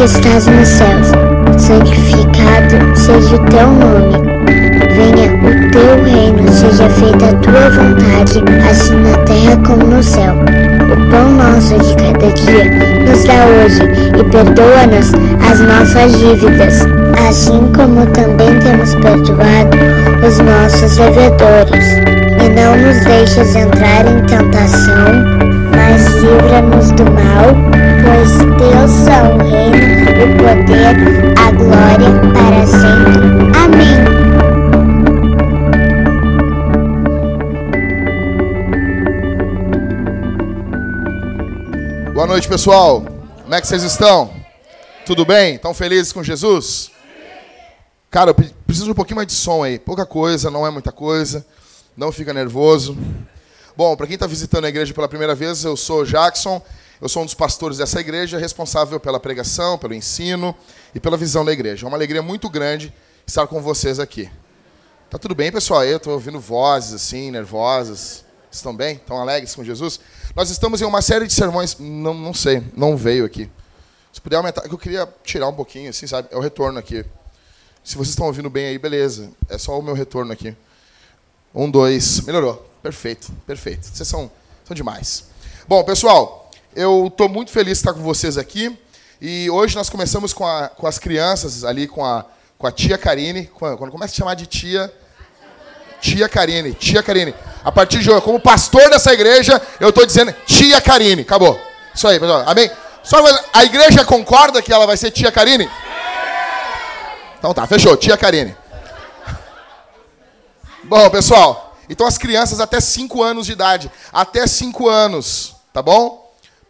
que estás nos céus, santificado seja o teu nome. Venha o teu reino, seja feita a tua vontade, assim na terra como no céu. O pão nosso de cada dia nos dá hoje e perdoa-nos as nossas dívidas, assim como também temos perdoado os nossos devedores. E não nos deixes entrar em tentação, mas livra-nos do mal, pois são o reino, o poder, a glória para sempre. Amém. Boa noite, pessoal. Como é que vocês estão? Tudo bem? Estão felizes com Jesus? Cara, eu pre- preciso de um pouquinho mais de som aí. Pouca coisa, não é muita coisa. Não fica nervoso. Bom, para quem está visitando a igreja pela primeira vez, eu sou Jackson. Eu sou um dos pastores dessa igreja, responsável pela pregação, pelo ensino e pela visão da igreja. É uma alegria muito grande estar com vocês aqui. Tá tudo bem, pessoal? Eu estou ouvindo vozes assim, nervosas. Estão bem? Estão alegres com Jesus? Nós estamos em uma série de sermões. Não, não sei, não veio aqui. Se puder aumentar, que eu queria tirar um pouquinho, assim, sabe? É o retorno aqui. Se vocês estão ouvindo bem aí, beleza. É só o meu retorno aqui. Um, dois. Melhorou. Perfeito, perfeito. Vocês são, são demais. Bom, pessoal, eu estou muito feliz de estar com vocês aqui. E hoje nós começamos com, a- com as crianças ali, com a, com a tia Karine. Quando, começa a chamar de tia, Tia Karine, tia Karine. A partir de hoje, como pastor dessa igreja, eu estou dizendo tia Karine. Acabou. Isso aí, pessoal. Amém? Só a igreja concorda que ela vai ser tia Karine? Então tá, fechou. Tia Karine. Bom, pessoal. Então as crianças até 5 anos de idade. Até 5 anos, tá bom?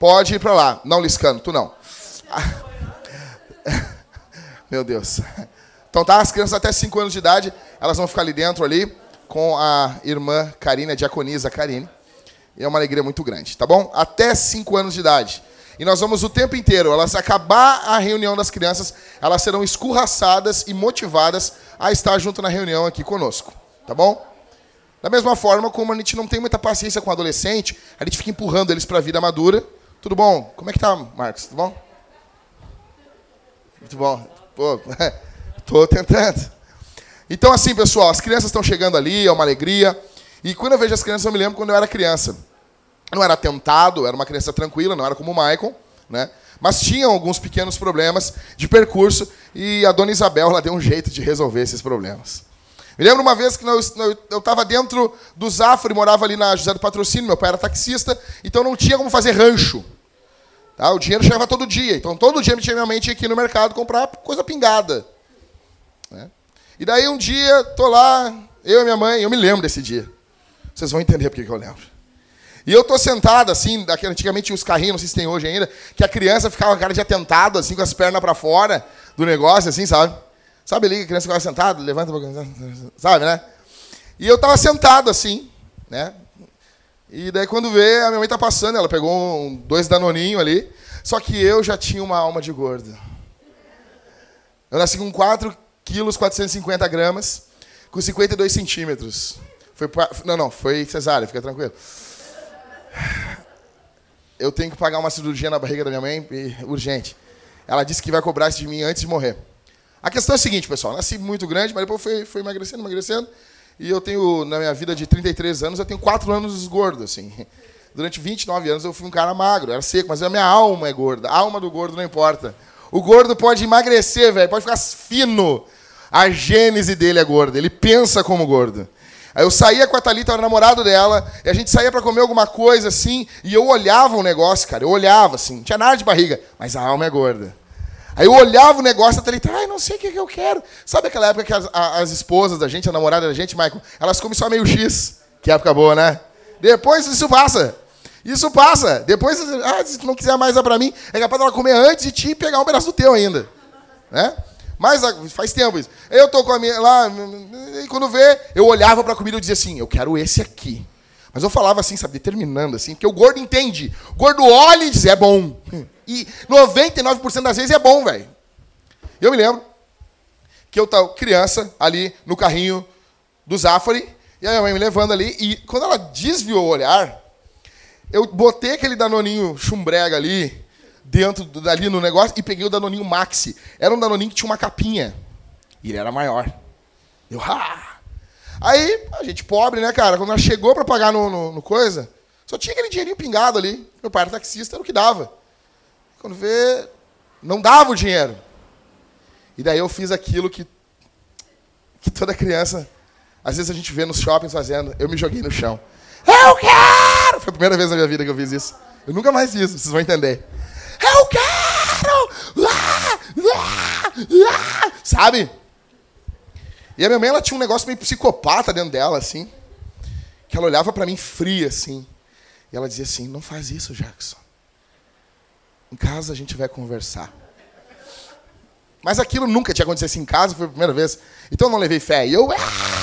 Pode ir pra lá. Não, Liscano, tu não. Meu Deus. Então tá, as crianças até 5 anos de idade, elas vão ficar ali dentro ali com a irmã Karine, a diaconisa Karine. E é uma alegria muito grande, tá bom? Até 5 anos de idade. E nós vamos o tempo inteiro, elas acabar a reunião das crianças, elas serão escorraçadas e motivadas a estar junto na reunião aqui conosco, tá bom? Da mesma forma como a gente não tem muita paciência com adolescente, a gente fica empurrando eles para a vida madura. Tudo bom? Como é que tá, Marcos? Tudo bom? Muito bom. Pô, tô tentando. Então, assim, pessoal, as crianças estão chegando ali, é uma alegria. E quando eu vejo as crianças, eu me lembro quando eu era criança. Eu não era tentado, era uma criança tranquila, não era como o Michael, né? Mas tinha alguns pequenos problemas de percurso e a dona Isabel ela deu um jeito de resolver esses problemas. Me lembro uma vez que eu estava dentro do Zafra e morava ali na José do Patrocínio, meu pai era taxista, então não tinha como fazer rancho. Tá? O dinheiro chegava todo dia, então todo dia minha mãe tinha que ir no mercado comprar coisa pingada. né? E daí um dia, tô lá, eu e minha mãe, eu me lembro desse dia. Vocês vão entender porque que eu lembro. E eu tô sentado, assim, antigamente os carrinhos, não sei se tem hoje ainda, que a criança ficava com a cara de atentado, assim, com as pernas para fora do negócio, assim, sabe? Sabe ali que a criança ficava sentada, levanta, sabe, né? E eu tava sentado, assim, né? E daí quando vê, a minha mãe tá passando, ela pegou um, dois danoninhos ali, só que eu já tinha uma alma de gordo. Eu nasci com 4 quilos, 450 gramas, com 52 centímetros. Foi, pa- não, não, foi cesárea, fica tranquilo. Eu tenho que pagar uma cirurgia na barriga da minha mãe, urgente. Ela disse que vai cobrar isso de mim antes de morrer. A questão é a seguinte, pessoal. Nasci muito grande, mas depois fui, fui emagrecendo, emagrecendo. E eu tenho, na minha vida de 33 anos, eu tenho 4 anos gordo, assim. Durante 29 anos eu fui um cara magro, era seco, mas a minha alma é gorda. A alma do gordo não importa. O gordo pode emagrecer, velho, pode ficar fino. A gênese dele é gorda, ele pensa como gordo. Aí eu saía com a Thalita, era namorado dela, e a gente saía para comer alguma coisa assim, e eu olhava o negócio, cara, eu olhava assim, não tinha nada de barriga, mas a alma é gorda. Aí eu olhava o negócio, a Thalita, ai, não sei o que, eu quero. Sabe aquela época que as, as esposas da gente, a namorada da gente, Michael, elas comem só meio X, que época boa, né? Depois isso passa. Isso passa. Depois, ah, se tu não quiser mais dar pra mim, é capaz dela comer antes de ti e pegar um pedaço do teu ainda. Né? Mas ah, faz tempo isso. Eu tô com a minha lá, e quando vê, eu olhava pra comida e dizia assim, eu quero esse aqui. Mas eu falava assim, sabe, determinando assim, porque o gordo entende. O gordo olha e diz, é bom. E 99% das vezes é bom, velho. Eu me lembro que eu estava criança ali no carrinho do Zafari, e a minha mãe me levando ali, e quando ela desviou o olhar, eu botei aquele danoninho chumbrega ali, dentro dali no negócio e peguei o Danoninho Maxi. Era um Danoninho que tinha uma capinha. E ele era maior. Eu, ah! Aí, a gente pobre, né, cara? Quando ela chegou para pagar no, no, no, coisa, só tinha aquele dinheirinho pingado ali. Meu pai era taxista, era o que dava. Quando vê, não dava o dinheiro. E daí eu fiz aquilo que, que toda criança, às vezes a gente vê nos shoppings fazendo. Eu me joguei no chão. Eu quero! Foi a primeira vez na minha vida que eu fiz isso. Eu nunca mais fiz, vocês vão entender. Eu quero! Sabe? E a minha mãe, ela tinha um negócio meio psicopata dentro dela, assim. Que ela olhava para mim fria, assim. E ela dizia assim: Não faz isso, Jackson. Em casa a gente vai conversar. Mas aquilo nunca tinha acontecido assim em casa, foi a primeira vez. Então eu não levei fé. E eu. Ah,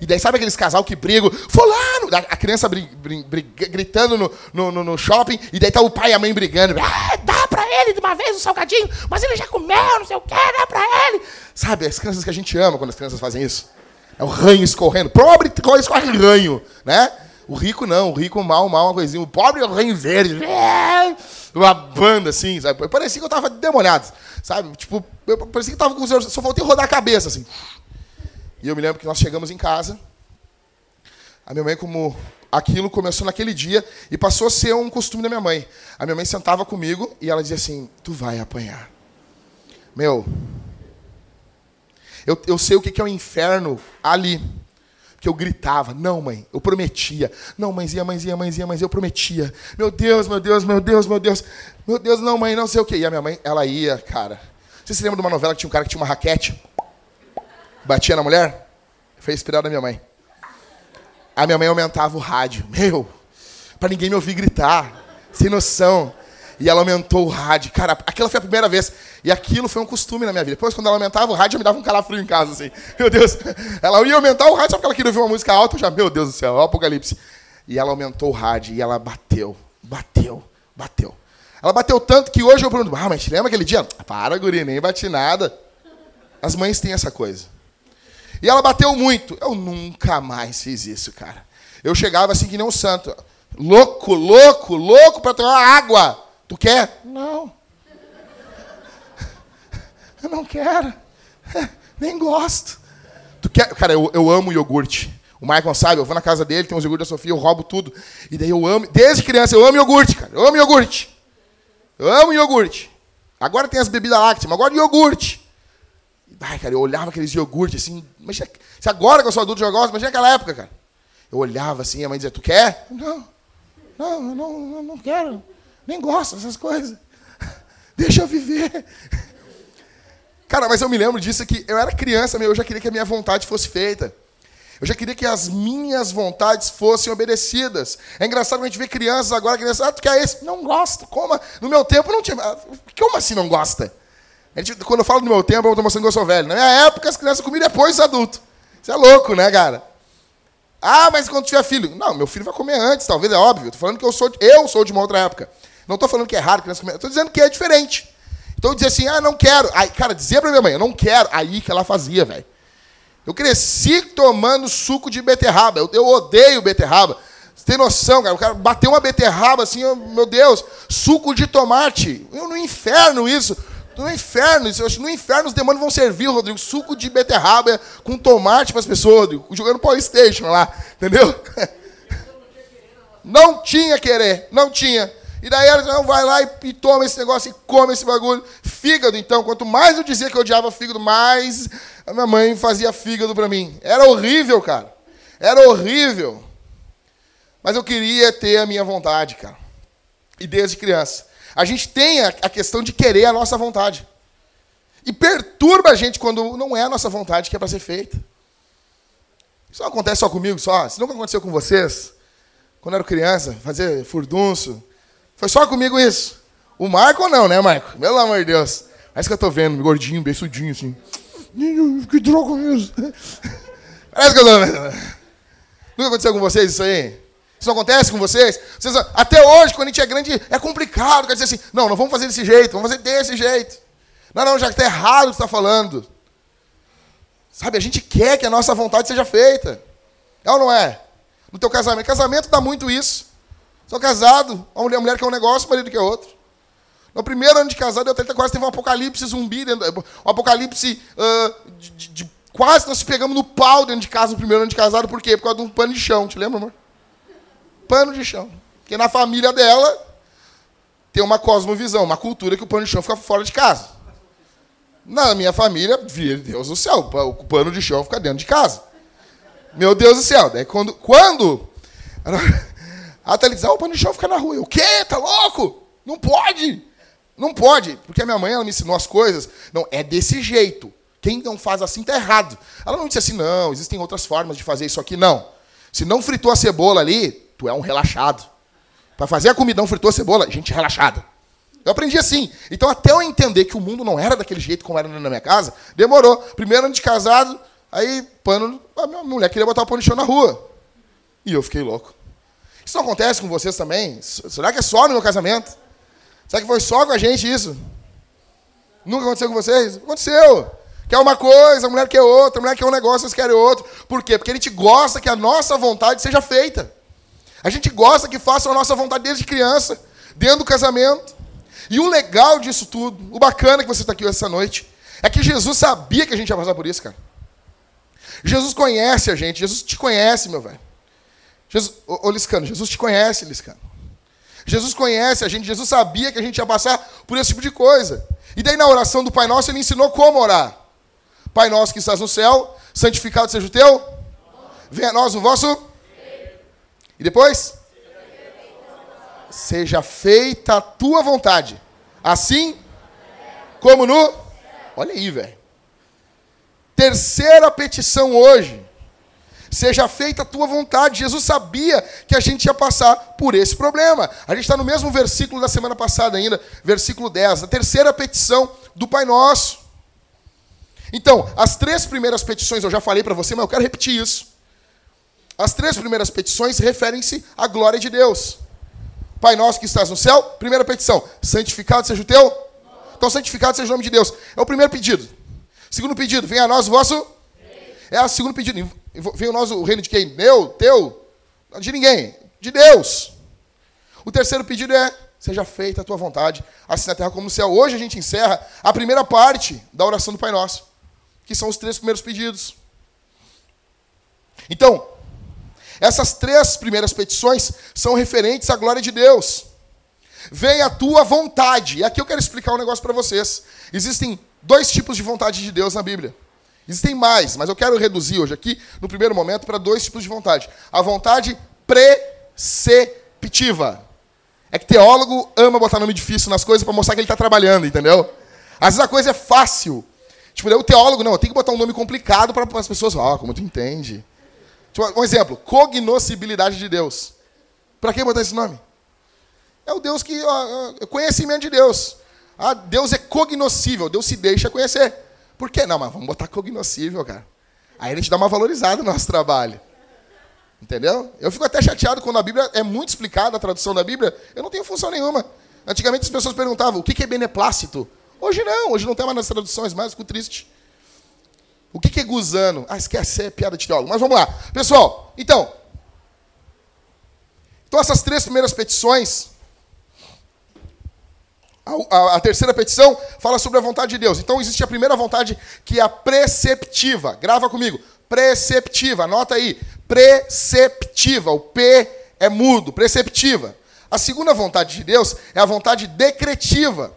e daí sabe aqueles casal que brigam? Fulano! A criança brig, brig, brig, gritando no, no, no, shopping, e daí tá o pai e a mãe brigando. Ah, dá pra ele de uma vez o um salgadinho, mas ele já comeu, não sei o que, dá pra ele. Sabe, as crianças que a gente ama quando as crianças fazem isso. É o ranho escorrendo. Pobre escorre ranho, né? O rico não, o rico mal, mal, uma coisinha. O pobre é o ranho verde. É, uma banda assim, sabe? Parecia que eu tava demoniado, sabe? Tipo, parecia que tava com os Só faltei rodar a cabeça, assim. E eu me lembro que nós chegamos em casa. A minha mãe, como aquilo começou naquele dia e passou a ser um costume da minha mãe. A minha mãe sentava comigo e ela dizia assim: Tu vai apanhar. Meu, eu, eu sei o que é o inferno ali. Que eu gritava, não, mãe, eu prometia. Não, mãezinha, mãezinha, mãezinha, mãezinha, eu prometia. Meu Deus, meu Deus, meu Deus, meu Deus. Meu Deus, não, mãe, não sei o quê. E a minha mãe, ela ia, cara. Você se lembra de uma novela que tinha um cara que tinha uma raquete? Batia na mulher? Foi inspirado na minha mãe. A minha mãe aumentava o rádio. Meu, para ninguém me ouvir gritar. Sem noção. E ela aumentou o rádio. Cara, aquela foi a primeira vez. E aquilo foi um costume na minha vida. Depois, quando ela aumentava o rádio, eu me dava um calafrio em casa, assim. Meu Deus. Ela ia aumentar o rádio só porque ela queria ouvir uma música alta. Eu já, meu Deus do céu, é o apocalipse. E ela aumentou o rádio e ela bateu, bateu, bateu. Ela bateu tanto que hoje eu pergunto, ah, mas lembra aquele dia? Para, guri, nem bati nada. As mães têm essa coisa. E ela bateu muito. Eu nunca mais fiz isso, cara. Eu chegava assim que nem um santo. Louco, louco, louco para tomar água. Tu quer? Não. Eu não quero. Nem gosto. Tu quer? Cara, eu, eu amo iogurte. O Michael sabe, eu vou na casa dele, tem uns iogurtes da Sofia, eu roubo tudo. E daí eu amo, desde criança eu amo iogurte, cara. Eu amo iogurte. Eu amo iogurte. Agora tem as bebidas lácteas, mas agora iogurte. Ai, cara, eu olhava aqueles iogurtes assim. Mas se agora que eu sou adulto eu gosto, imagina aquela época, cara. Eu olhava assim, a mãe dizia, tu quer? Não, não, não, não, não quero. Nem gosto dessas coisas. Deixa eu viver. Cara, mas eu me lembro disso que eu era criança, eu já queria que a minha vontade fosse feita. Eu já queria que as minhas vontades fossem obedecidas. É engraçado a gente vê crianças agora dizem, ah, tu quer esse? Não gosto. Como? No meu tempo não tinha. Como assim não gosta? Gente, quando eu falo do meu tempo, eu estou mostrando que eu sou velho. Na minha época, as crianças comiam depois dos adultos. Isso é louco, né, cara? Ah, mas quando tiver filho. Não, meu filho vai comer antes, talvez, é óbvio. Estou falando que eu sou, eu sou de uma outra época. Não estou falando que é raro criança comer. Estou dizendo que é diferente. Então, dizer assim, ah, não quero. Aí, cara, dizer para minha mãe, eu não quero. Aí que ela fazia, velho. Eu cresci tomando suco de beterraba. Eu, eu odeio beterraba. Você tem noção, cara? O cara bateu uma beterraba assim, oh, meu Deus, suco de tomate. Eu no inferno isso. No inferno, no inferno os demônios vão servir, Rodrigo, suco de beterraba com tomate para as pessoas, Rodrigo, jogando Playstation lá, entendeu? Não tinha querer, não tinha. E daí ela não vai lá e, e, toma esse negócio e come esse bagulho. Fígado, então, quanto mais eu dizia que eu odiava fígado, mais a minha mãe fazia fígado para mim. Era horrível, cara. Era horrível. Mas eu queria ter a minha vontade, cara. E desde criança. A gente tem a, questão de querer a nossa vontade. E perturba a gente quando não é a nossa vontade que é para ser feita. Isso não acontece só comigo, só. Isso nunca aconteceu com vocês. Quando eu era criança, fazer furdunço. Foi só comigo isso. O Marco não, né, Marco? Pelo amor de Deus. Parece que eu tô vendo, gordinho, beiçudinho, assim. Que droga mesmo. Parece que eu tô vendo. Nunca aconteceu com vocês isso aí? Isso não acontece com vocês? vocês? Até hoje, quando a gente é grande, é complicado. Quer dizer assim, não, não vamos fazer desse jeito, vamos fazer desse jeito. Não, não, já está errado o que está falando. Sabe, a gente quer que a nossa vontade seja feita. É ou não é? No teu casamento. Casamento dá muito isso. Sou casado, a mulher, a mulher quer um negócio, o marido quer outro. No primeiro ano de casado, eu até quase teve um apocalipse zumbi, um apocalipse uh, de, de, de, quase nós pegamos no pau dentro de casa no primeiro ano de casado, por quê? Por causa de um pano de chão, te lembra, amor? Pano de chão. Porque na família dela tem uma cosmovisão, uma cultura que o pano de chão fica fora de casa. Na minha família, Deus do céu, o pano de chão fica dentro de casa. Meu Deus do céu. Daí quando. quando a Thalita diz, ah, o pano de chão fica na rua. Eu, o quê? Tá louco? Não pode. Não pode. Porque a minha mãe ela me ensinou as coisas. Não, é desse jeito. Quem não faz assim tá errado. Ela não disse assim, não, existem outras formas de fazer isso aqui, não. Se não fritou a cebola ali, tu é um relaxado. Para fazer a comida, não fritou a cebola, gente relaxada. Eu aprendi assim. Então, até eu entender que o mundo não era daquele jeito como era na minha casa, demorou. Primeiro ano de casado, aí pano, a minha mulher queria botar o pano de chão na rua. E eu fiquei louco. Isso não acontece com vocês também? Será que é só no meu casamento? Será que foi só com a gente isso? Nunca aconteceu com vocês? Aconteceu. Quer uma coisa, a mulher quer outra, a mulher quer um negócio, vocês querem outro. Por quê? Porque a gente gosta que a nossa vontade seja feita. A gente gosta que façam a nossa vontade desde criança, dentro do casamento. E o legal disso tudo, o bacana que você está aqui essa noite, é que Jesus sabia que a gente ia passar por isso, cara. Jesus conhece a gente, Jesus te conhece, meu velho. Jesus, ô, ô Liscano, Jesus te conhece, Liscano. Jesus conhece a gente, Jesus sabia que a gente ia passar por esse tipo de coisa. E daí na oração do Pai Nosso ele ensinou como orar. Pai nosso que estás no céu, santificado seja o teu. Venha a nós o vosso. E depois? Seja feita a tua vontade. Assim como no. Olha aí, velho. Terceira petição hoje. Seja feita a tua vontade. Jesus sabia que a gente ia passar por esse problema. A gente está no mesmo versículo da semana passada ainda, versículo 10. A terceira petição do Pai Nosso. Então, as três primeiras petições eu já falei para você, mas eu quero repetir isso. As três primeiras petições referem-se à glória de Deus. Pai nosso que estás no céu, primeira petição, santificado seja o teu. Então, santificado seja o nome de Deus. É o primeiro pedido. Segundo pedido, venha a nós o vosso. É o segundo pedido. Venha a nós o reino de quem? Meu, teu? De ninguém. De Deus. O terceiro pedido é: seja feita a tua vontade, assim na terra como no céu. Hoje a gente encerra a primeira parte da oração do Pai Nosso, que são os três primeiros pedidos. Então, essas três primeiras petições são referentes à glória de Deus. Venha a tua vontade. E aqui eu quero explicar um negócio para vocês. Existem dois tipos de vontade de Deus na Bíblia. Existem mais, mas eu quero reduzir hoje aqui, no primeiro momento, para dois tipos de vontade. A vontade preceptiva. É que teólogo ama botar nome difícil nas coisas para mostrar que ele está trabalhando, entendeu? Às vezes a coisa é fácil. Tipo, o teólogo, não, tenho que botar um nome complicado para as pessoas, ó, oh, como tu entende. Tipo, um exemplo, cognoscibilidade de Deus. Para que botar esse nome? É o Deus que. Ó, conhecimento de Deus. Ah, Deus é cognoscível, Deus se deixa conhecer. Por quê? Não, mas vamos botar cognoscível, cara. Aí a gente dá uma valorizada no nosso trabalho. Entendeu? Eu fico até chateado quando a Bíblia é muito explicada, a tradução da Bíblia, eu não tenho função nenhuma. Antigamente as pessoas perguntavam o que é beneplácito. Hoje não, hoje não tem mais nas traduções, mas fico triste. O que, é gusano? Ah, esquece, é piada de teólogo. Mas vamos lá. Pessoal, então. Então, essas três primeiras petições. A, a, a, terceira petição fala sobre a vontade de Deus. Então, existe a primeira vontade, que é a preceptiva. Grava comigo. Preceptiva. Anota aí. Preceptiva. O P é mudo. Preceptiva. A segunda vontade de Deus é a vontade decretiva.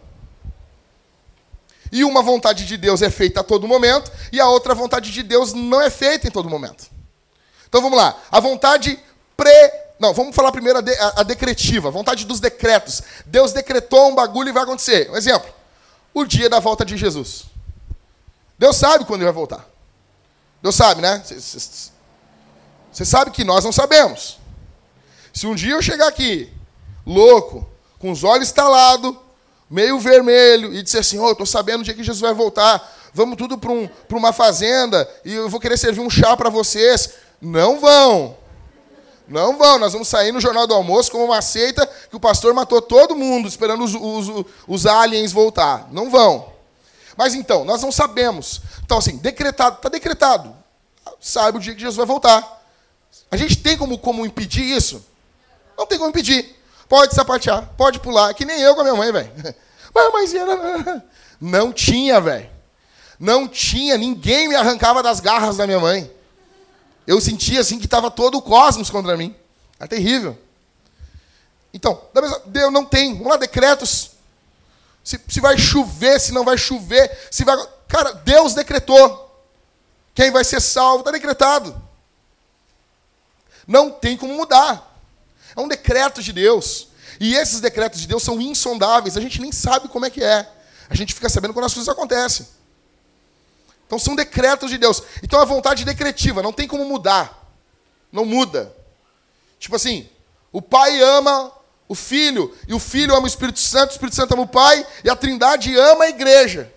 E uma vontade de Deus é feita a todo momento, e a outra vontade de Deus não é feita em todo momento. Então vamos lá. A vontade pre. Não, vamos falar primeiro a, de, a decretiva, a vontade dos decretos. Deus decretou um bagulho e vai acontecer. Um exemplo: o dia da volta de Jesus. Deus sabe quando ele vai voltar. Deus sabe, né? Você sabe que nós não sabemos. Se um dia eu chegar aqui, louco, com os olhos estalados, meio vermelho, e disse assim: Ô, oh, estou sabendo o dia que Jesus vai voltar. Vamos tudo para um, uma fazenda e eu vou querer servir um chá para vocês. Não vão. Não vão. Nós vamos sair no Jornal do Almoço como uma seita que o pastor matou todo mundo esperando os, os, os aliens voltar. Não vão. Mas então, nós não sabemos. Então, assim, decretado, está decretado. Sabe o dia que Jesus vai voltar. A gente tem como, como impedir isso? Não tem como impedir. Pode sapatear, pode pular, que nem eu com a minha mãe, velho. Mas, mas era... Não tinha, velho. Não tinha, ninguém me arrancava das garras da minha mãe. Eu sentia assim que estava todo o cosmos contra mim. É terrível. Então, Deus não tem. Vamos lá, decretos. Se, se vai chover, se não vai chover, se vai. Cara, Deus decretou. Quem vai ser salvo está decretado. Não tem como mudar. É um decreto de Deus. E esses decretos de Deus são insondáveis. A gente nem sabe como é que é. A gente fica sabendo quando as coisas acontecem. Então são decretos de Deus. Então a vontade decretiva, não tem como mudar. Não muda. Tipo assim, o pai ama o filho, e o filho ama o Espírito Santo, o Espírito Santo ama o pai, e a Trindade ama a igreja.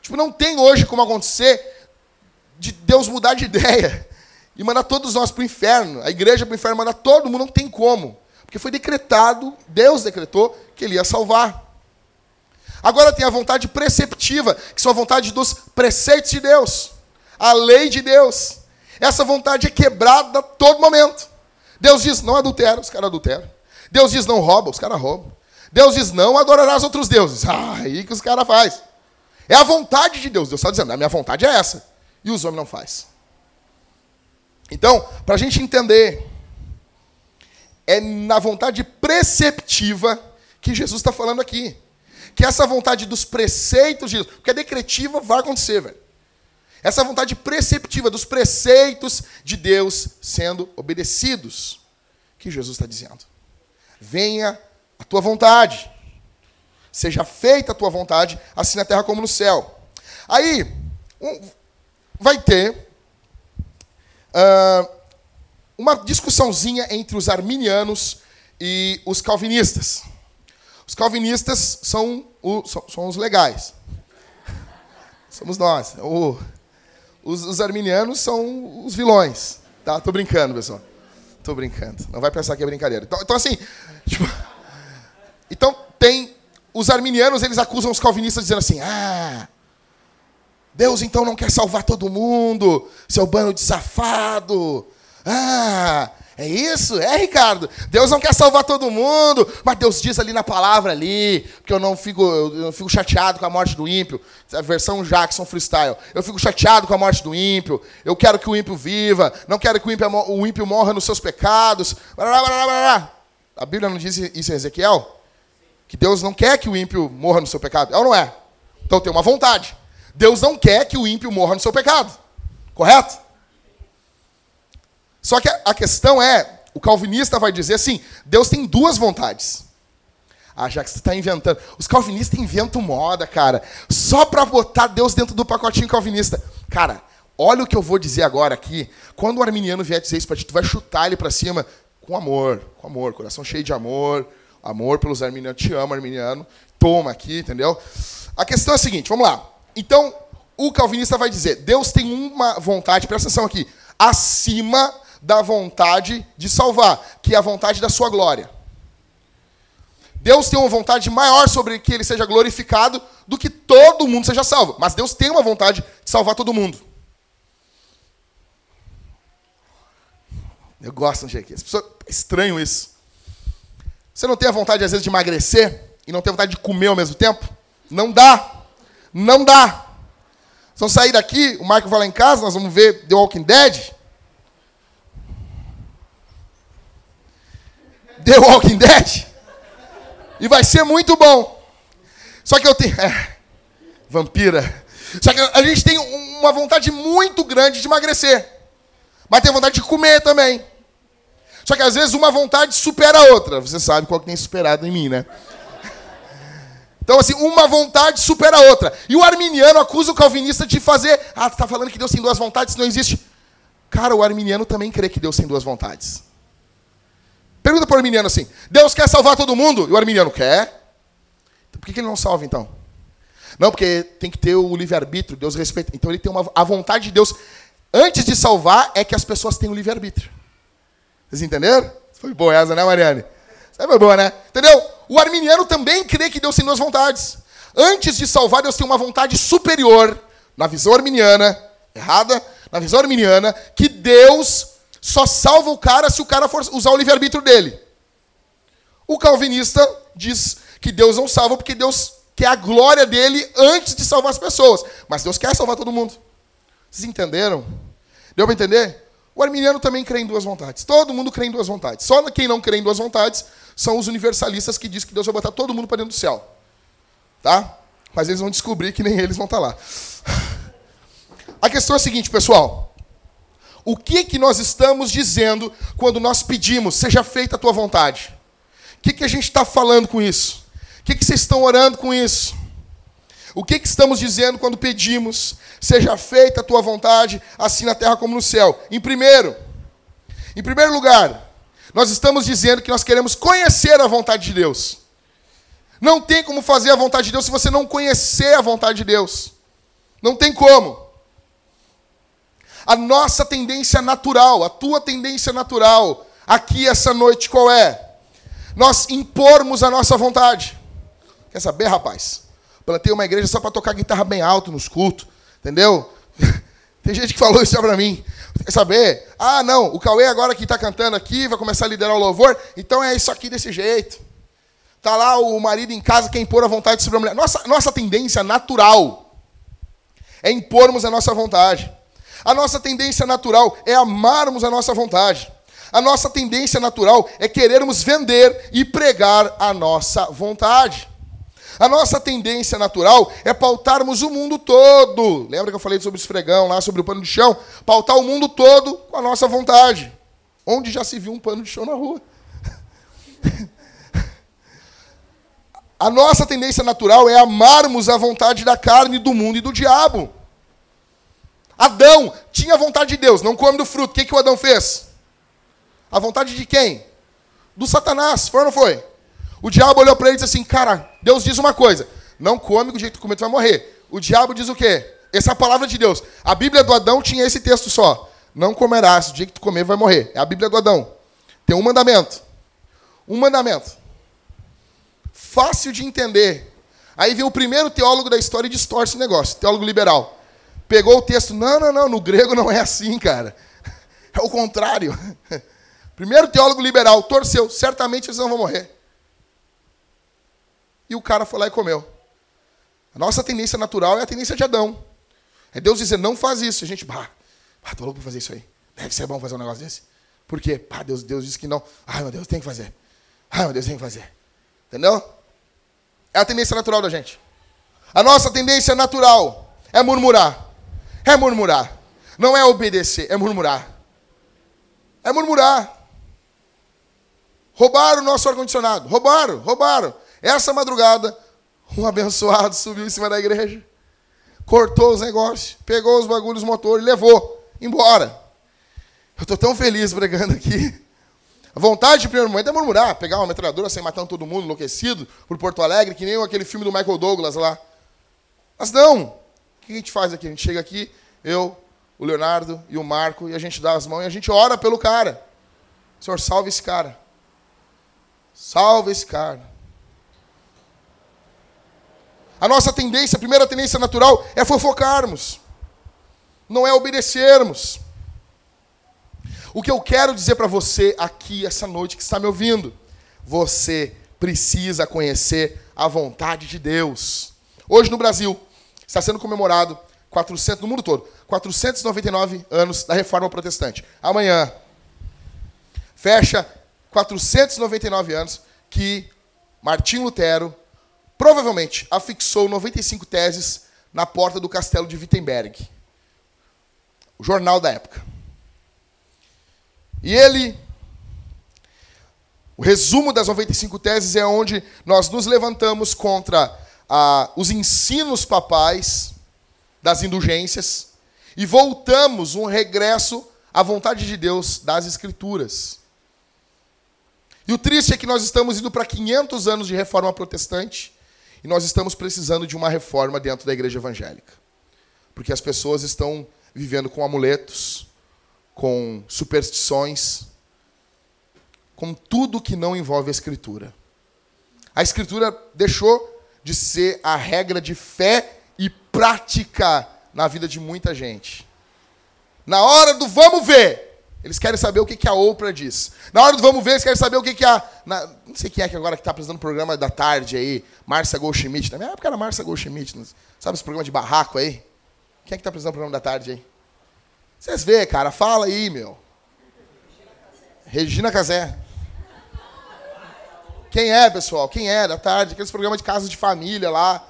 Tipo, não tem hoje como acontecer de Deus mudar de ideia e mandar todos nós para o inferno, a igreja para o inferno, mandar todo mundo, não tem como. Porque foi decretado, Deus decretou que ele ia salvar. Agora tem a vontade preceptiva, que são a vontade dos preceitos de Deus, a lei de Deus. Essa vontade é quebrada a todo momento. Deus diz, não adultera, os caras adulteram. Deus diz, não rouba, os caras roubam. Deus diz, não adorarás outros deuses. Ah, aí que os caras fazem. É a vontade de Deus. Deus está dizendo, a minha vontade é essa. E os homens não fazem. Então, para a gente entender, é na vontade preceptiva que Jesus está falando aqui que essa vontade dos preceitos de Deus, porque a decretiva vai acontecer, velho. Essa vontade preceptiva dos preceitos de Deus sendo obedecidos, que Jesus está dizendo. Venha a tua vontade, seja feita a tua vontade, assim na terra como no céu. Aí, um, vai ter uh, uma discussãozinha entre os arminianos e os calvinistas. Os calvinistas são, o, são, são os legais. Somos nós. O, os, os, arminianos são os vilões. Tá? Tô brincando, pessoal. Tô brincando. Não vai pensar que é brincadeira. Então, então assim. Tipo, então, tem. Os arminianos, eles acusam os calvinistas dizendo assim: ah. Deus então não quer salvar todo mundo, seu bando de safado. Ah, é isso? É, Ricardo. Deus não quer salvar todo mundo, mas Deus diz ali na palavra ali, porque eu não fico, eu fico chateado com a morte do ímpio. A versão Jackson freestyle. Eu fico chateado com a morte do ímpio. Eu quero que o ímpio viva. Não quero que o ímpio, o ímpio morra nos seus pecados. A Bíblia não diz isso em Ezequiel? Que Deus não quer que o ímpio morra no seu pecado. É ou não é? Então tem uma vontade. Deus não quer que o ímpio morra no seu pecado. Correto? Só que a questão é, o calvinista vai dizer assim, Deus tem duas vontades. Ah, já que você está inventando. Os calvinistas inventam moda, cara, só para botar Deus dentro do pacotinho calvinista. Cara, olha o que eu vou dizer agora aqui. Quando o arminiano vier dizer isso para ti, tu vai chutar ele para cima com amor, com amor, coração cheio de amor, amor pelos arminianos, te amo, arminiano, toma aqui, entendeu? A questão é a seguinte, vamos lá. Então, o calvinista vai dizer, Deus tem uma vontade, presta atenção aqui, acima da vontade de salvar, que é a vontade da sua glória. Deus tem uma vontade maior sobre que ele seja glorificado do que todo mundo seja salvo. Mas Deus tem uma vontade de salvar todo mundo. Eu gosto de aqui. As pessoas é estranho isso. Você não tem a vontade às vezes de emagrecer e não tem vontade de comer ao mesmo tempo? Não dá. Não dá. Vamos sair daqui, o Marco vai lá em casa, nós vamos ver The Walking Dead. The Walking Dead. E vai ser muito bom. Só que eu tenho. É, vampira. Só que a gente tem uma vontade muito grande de emagrecer. Mas tem vontade de comer também. Só que às vezes uma vontade supera a outra. Você sabe qual que tem superado em mim, né? Então, assim, uma vontade supera a outra. E o arminiano acusa o calvinista de fazer. Ah, tu tá falando que Deus tem duas vontades, não existe. Cara, o arminiano também crê que Deus tem duas vontades. Pergunta para o arminiano assim: Deus quer salvar todo mundo? E o arminiano quer. Então, por que ele não salva então? Não, porque tem que ter o livre-arbítrio, Deus respeita. Então ele tem uma, a vontade de Deus, antes de salvar, é que as pessoas tenham o livre-arbítrio. Vocês entenderam? Foi boa essa, né, Mariane? Essa foi boa, né? Entendeu? O arminiano também crê que Deus tem duas vontades. Antes de salvar, Deus tem uma vontade superior, na visão arminiana, errada, na visão arminiana, que Deus só salva o cara se o cara for usar o livre-arbítrio dele. O calvinista diz que Deus não salva porque Deus quer a glória dele antes de salvar as pessoas. Mas Deus quer salvar todo mundo. Vocês entenderam? Deu para entender? O arminiano também crê em duas vontades. Todo mundo crê em duas vontades. Só quem não crê em duas vontades são os universalistas que dizem que Deus vai botar todo mundo para dentro do céu. Tá? Mas eles vão descobrir que nem eles vão estar tá lá. A questão é a seguinte, pessoal. O que que nós estamos dizendo quando nós pedimos, seja feita a tua vontade? O que, que a gente está falando com isso? O que, que vocês estão orando com isso? O que, que estamos dizendo quando pedimos, seja feita a tua vontade, assim na terra como no céu? Em primeiro, em primeiro lugar, nós estamos dizendo que nós queremos conhecer a vontade de Deus. Não tem como fazer a vontade de Deus se você não conhecer a vontade de Deus. Não tem como. A nossa tendência natural, a tua tendência natural, aqui essa noite, qual é? Nós impormos a nossa vontade. Quer saber, rapaz? Plantei uma igreja só para tocar guitarra bem alto nos cultos, entendeu? Tem gente que falou isso para mim. Quer saber? Ah, não, o Cauê agora que está cantando aqui, vai começar a liderar o louvor, então é isso aqui desse jeito. Tá lá o marido em casa quer impor a vontade sobre a mulher. Nossa, nossa tendência natural é impormos a nossa vontade. A nossa tendência natural é amarmos a nossa vontade. A nossa tendência natural é querermos vender e pregar a nossa vontade. A nossa tendência natural é pautarmos o mundo todo. Lembra que eu falei sobre o esfregão lá, sobre o pano de chão? Pautar o mundo todo com a nossa vontade. Onde já se viu um pano de chão na rua? a nossa tendência natural é amarmos a vontade da carne, do mundo e do diabo. Adão tinha vontade de Deus, não come do fruto. O que, que o Adão fez? A vontade de quem? Do Satanás. Foi ou não foi? O diabo olhou para ele e disse assim: Cara, Deus diz uma coisa: não come, do jeito que comer, tu vai morrer. O diabo diz o quê? Essa é a palavra de Deus. A Bíblia do Adão tinha esse texto só: Não comerás, do dia que tu comer, vai morrer. É a Bíblia do Adão. Tem um mandamento. Um mandamento. Fácil de entender. Aí vem o primeiro teólogo da história e distorce o negócio, teólogo liberal. Pegou o texto, não, não, não, no grego não é assim, cara. É o contrário. Primeiro teólogo liberal torceu, certamente eles não vão morrer e o cara foi lá e comeu. A nossa tendência natural é a tendência de Adão. É Deus dizer, não faz isso. A gente, bah, bah tô louco para fazer isso aí. Deve ser bom fazer um negócio desse. Por quê? Deus, Deus disse que não. Ai, meu Deus, tem que fazer. Ai, meu Deus, tem que fazer. Entendeu? É a tendência natural da gente. A nossa tendência natural é murmurar. É murmurar. Não é obedecer, é murmurar. É murmurar. Roubaram o nosso ar-condicionado. Roubaram, roubaram. Essa madrugada, um abençoado subiu em cima da igreja, cortou os negócios, pegou os bagulhos motor e levou embora. Eu estou tão feliz pregando aqui. A vontade de primeiro momento é murmurar, pegar uma metralhadora sem matando todo mundo, enlouquecido, por Porto Alegre, que nem aquele filme do Michael Douglas lá. Mas não. O que a gente faz aqui? A gente chega aqui, eu, o Leonardo e o Marco, e a gente dá as mãos e a gente ora pelo cara. Senhor, salve esse cara. Salve esse cara. A nossa tendência, a primeira tendência natural é fofocarmos, não é obedecermos. O que eu quero dizer para você aqui essa noite que está me ouvindo, você precisa conhecer a vontade de Deus. Hoje no Brasil está sendo comemorado 400 no mundo todo, 499 anos da Reforma Protestante. Amanhã fecha 499 anos que Martim Lutero provavelmente afixou 95 teses na porta do castelo de Wittenberg, o jornal da época. E ele, o resumo das 95 teses é onde nós nos levantamos contra ah, os ensinos papais das indulgências e voltamos um regresso à vontade de Deus das Escrituras. E o triste é que nós estamos indo para 500 anos de reforma protestante e nós estamos precisando de uma reforma dentro da igreja evangélica. Porque as pessoas estão vivendo com amuletos, com superstições, com tudo que não envolve a Escritura. A Escritura deixou de ser a regra de fé e prática na vida de muita gente. Na hora do vamos ver, Eles querem saber o que, que a Oprah diz. Na hora do vamos ver, eles querem saber o que, que a. Na, não sei quem é que agora que está apresentando o programa da tarde aí. Márcia Goldschmidt. Na minha época era Márcia Goldschmidt. Sabe esse programa de barraco aí? Quem é que está apresentando o programa da tarde aí? Vocês vê, cara, fala aí, meu. Regina Casé. Quem é, pessoal? Quem é da tarde? Aqueles programas de casa de família lá,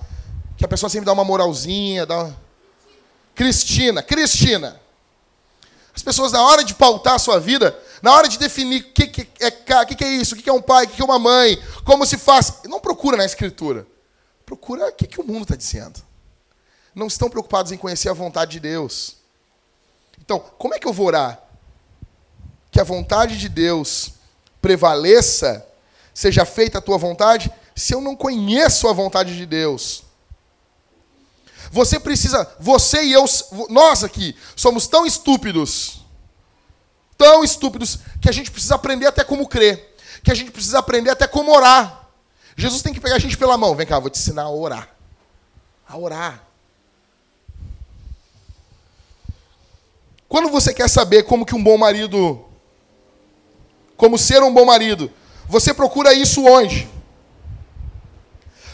que a pessoa sempre dá uma moralzinha, dá uma... Cristina, Cristina. As pessoas, na hora de pautar a sua vida, na hora de definir o que, que, é, que, que é isso, o que, que é um pai, o que, que é uma mãe, como se faz, não procura na Escritura. Procura o que, que o mundo está dizendo. Não estão preocupados em conhecer a vontade de Deus. Então, como é que eu vou orar? Que a vontade de Deus prevaleça, seja feita a tua vontade, se eu não conheço a vontade de Deus. Você precisa, você e eu, nós aqui, somos tão estúpidos, tão estúpidos, que a gente precisa aprender até como crer, que a gente precisa aprender até como orar. Jesus tem que pegar a gente pela mão. Vem cá, vou te ensinar a orar. A orar. Quando você quer saber como que um bom marido, como ser um bom marido, você procura isso onde?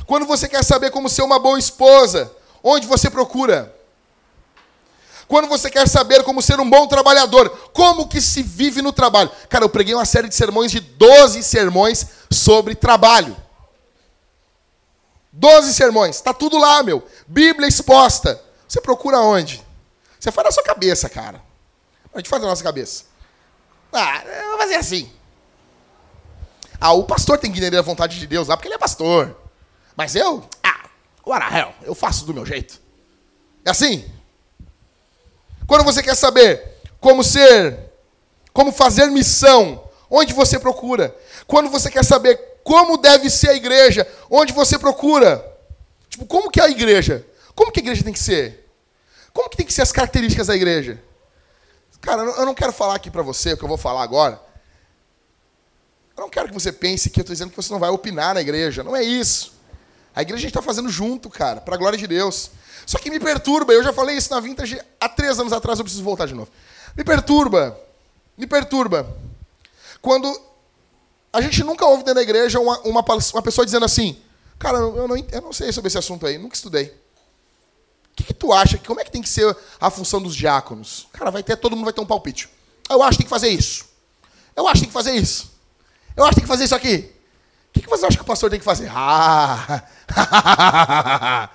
Quando você quer saber como ser uma boa esposa, Onde você procura? Quando você quer saber como ser um bom trabalhador, como que se vive no trabalho? Cara, eu preguei uma série de sermões de 12 sermões sobre trabalho. 12 sermões, está tudo lá, meu. Bíblia exposta. Você procura onde? Você faz na sua cabeça, cara. A gente faz na nossa cabeça. Ah, eu vou fazer assim. Ah, o pastor tem que entender a vontade de Deus lá, porque ele é pastor. Mas eu, What the hell? Eu faço do meu jeito. É assim? Quando você quer saber como ser, como fazer missão, onde você procura? Quando você quer saber como deve ser a igreja, onde você procura? Tipo, como que é a igreja? Como que a igreja tem que ser? Como que tem que ser as características da igreja? Cara, eu não quero falar aqui para você o que eu vou falar agora. Eu não quero que você pense que eu estou dizendo que você não vai opinar na igreja. Não é isso. A igreja a gente está fazendo junto, cara, para a glória de Deus. Só que me perturba, eu já falei isso na Vintage há três anos atrás, eu preciso voltar de novo. Me perturba, me perturba. Quando a gente nunca ouve dentro da igreja uma, uma, uma pessoa dizendo assim, cara, eu não, eu não sei sobre esse assunto aí, nunca estudei. O que, que, tu acha? Como é que tem que ser a função dos diáconos? Cara, vai ter, todo mundo vai ter um palpite. Eu acho que tem que fazer isso. Eu acho que tem que fazer isso. Eu acho que tem que fazer isso aqui. O que, você acha que o pastor tem que fazer? Ah!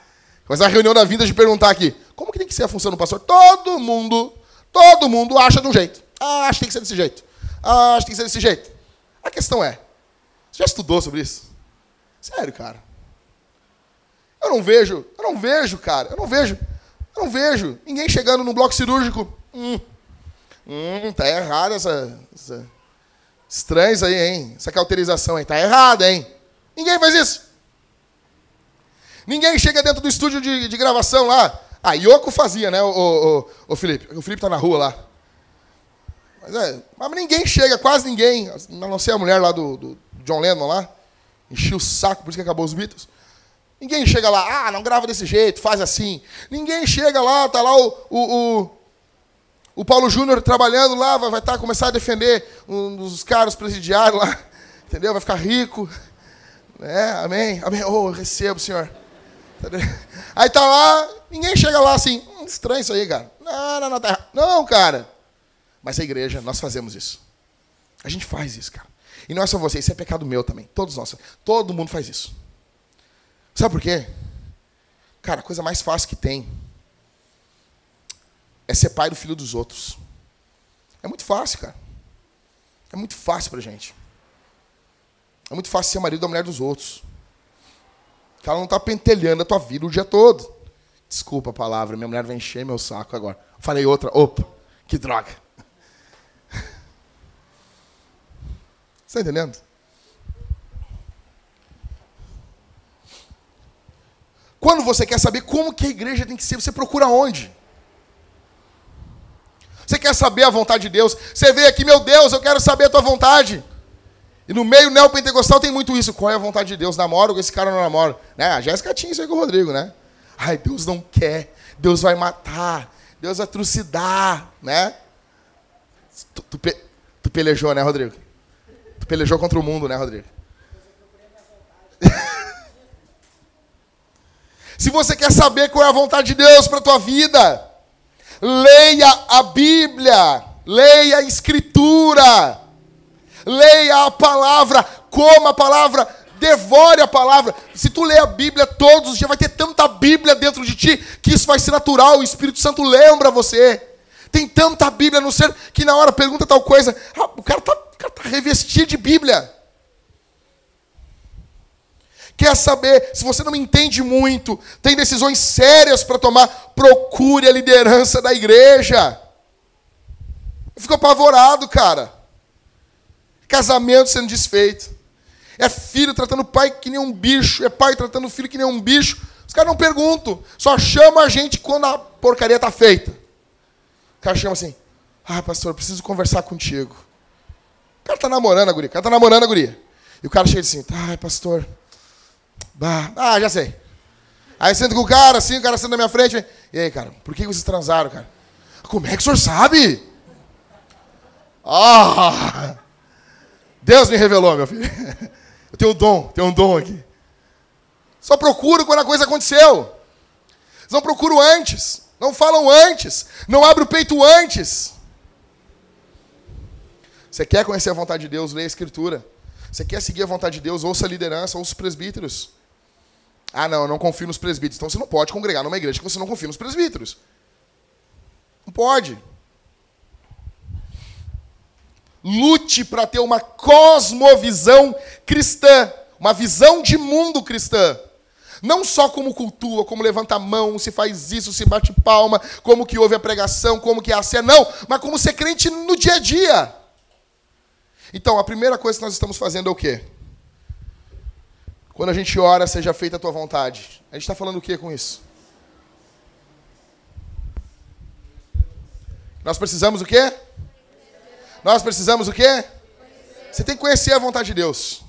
Começar a reunião da vida de perguntar aqui: como que tem que ser a função do pastor? Todo mundo, todo mundo acha de um jeito. Ah, acho que tem que ser desse jeito. Ah, acho que tem que ser desse jeito. A questão é: você já estudou sobre isso? Sério, cara. Eu não vejo, eu não vejo, cara. Eu não vejo, eu não vejo ninguém chegando num bloco cirúrgico. Hum, hum tá errada essa, essa Estranho isso aí, hein? Essa cauterização aí. Tá errada, hein? Ninguém faz isso. Ninguém chega dentro do estúdio de, de gravação lá. Ah, Yoko fazia, né, o, o, o, Felipe? O Felipe tá na rua lá. Mas, é, mas ninguém chega, quase ninguém. A não ser a mulher lá do, do John Lennon lá. Encheu o saco, por isso que acabou os Beatles. Ninguém chega lá, ah, não grava desse jeito, faz assim. Ninguém chega lá, tá lá o, o, o Paulo Júnior trabalhando lá, vai, vai tá, começar a defender um dos caras presidiários lá, entendeu? Vai ficar rico. Né? Amém? Amém. Oh, eu recebo, Senhor. Aí tá lá, ninguém chega lá assim, hum, estranho isso aí, cara. Não, não, não, tá. Não, cara. Mas a igreja, nós fazemos isso. A gente faz isso, cara. E não é só você, isso é pecado meu também. Todos nós. Todo mundo faz isso. Sabe por quê? Cara, a coisa mais fácil que tem é ser pai do filho dos outros. É muito fácil, cara. É muito fácil pra gente. É muito fácil ser marido da mulher dos outros. Que ela não está pentelhando a tua vida o dia todo. Desculpa a palavra, minha mulher vai encher meu saco agora. Falei outra, opa, que droga. Está entendendo? Quando você quer saber como que a igreja tem que ser, você procura onde? Você quer saber a vontade de Deus? Você vê aqui, meu Deus, eu quero saber a tua vontade. E no meio neopentecostal tem muito isso. Qual é a vontade de Deus? Namoro com esse cara ou não namoro? Né? A Jéssica tinha isso aí com o Rodrigo, né? Ai, Deus não quer. Deus vai matar. Deus vai trucidar, né? Tu, tu, pe, tu pelejou, né, Rodrigo? Tu pelejou contra o mundo, né, Rodrigo? Se você quer saber qual é a vontade de Deus para tua vida, leia a Bíblia, leia a Escritura, leia a palavra, coma a palavra, devore a palavra. Se tu ler a Bíblia todos os dias, vai ter tanta Bíblia dentro de ti que isso vai ser natural. O Espírito Santo lembra você. Tem tanta Bíblia no ser que na hora pergunta tal coisa, ah, o cara está tá revestido de Bíblia. Quer saber? Se você não entende muito, tem decisões sérias para tomar, procure a liderança da igreja. Eu fico apavorado, cara. Casamento sendo desfeito. É filho tratando o pai que nem um bicho. É pai tratando o filho que nem um bicho. Os caras não perguntam. Só chamam a gente quando a porcaria está feita. O cara chama assim. Ah, pastor, preciso conversar contigo. O cara está namorando a guria. O cara está namorando a guria. E o cara chega assim. Ai, pastor. Bah, ah, já sei. Aí senta com o cara, assim, o cara senta na minha frente. E aí, cara, por que vocês transaram, cara? Como é que o senhor sabe? Ah! Deus me revelou, meu filho. Eu tenho um dom, tenho um dom aqui. Só procuro quando a coisa aconteceu. Não procuro antes. Não falam antes. Não abre o peito antes. Você quer conhecer a vontade de Deus? Leia a Escritura. Você quer seguir a vontade de Deus? Ouça a liderança, ouça os presbíteros. Ah, não, eu não confio nos presbíteros. Então você não pode congregar numa igreja que você não confia nos presbíteros. Não pode. Lute para ter uma cosmovisão cristã, uma visão de mundo cristã. Não só como cultua, como levanta a mão, se faz isso, se bate palma, como que ouve a pregação, como que é a cena, não, mas como ser crente no dia a dia. Então, a primeira coisa que nós estamos fazendo é o quê? Quando a gente ora, seja feita a tua vontade. A gente está falando o que com isso? Nós precisamos o quê? Nós precisamos o quê? Você tem que conhecer a vontade de Deus.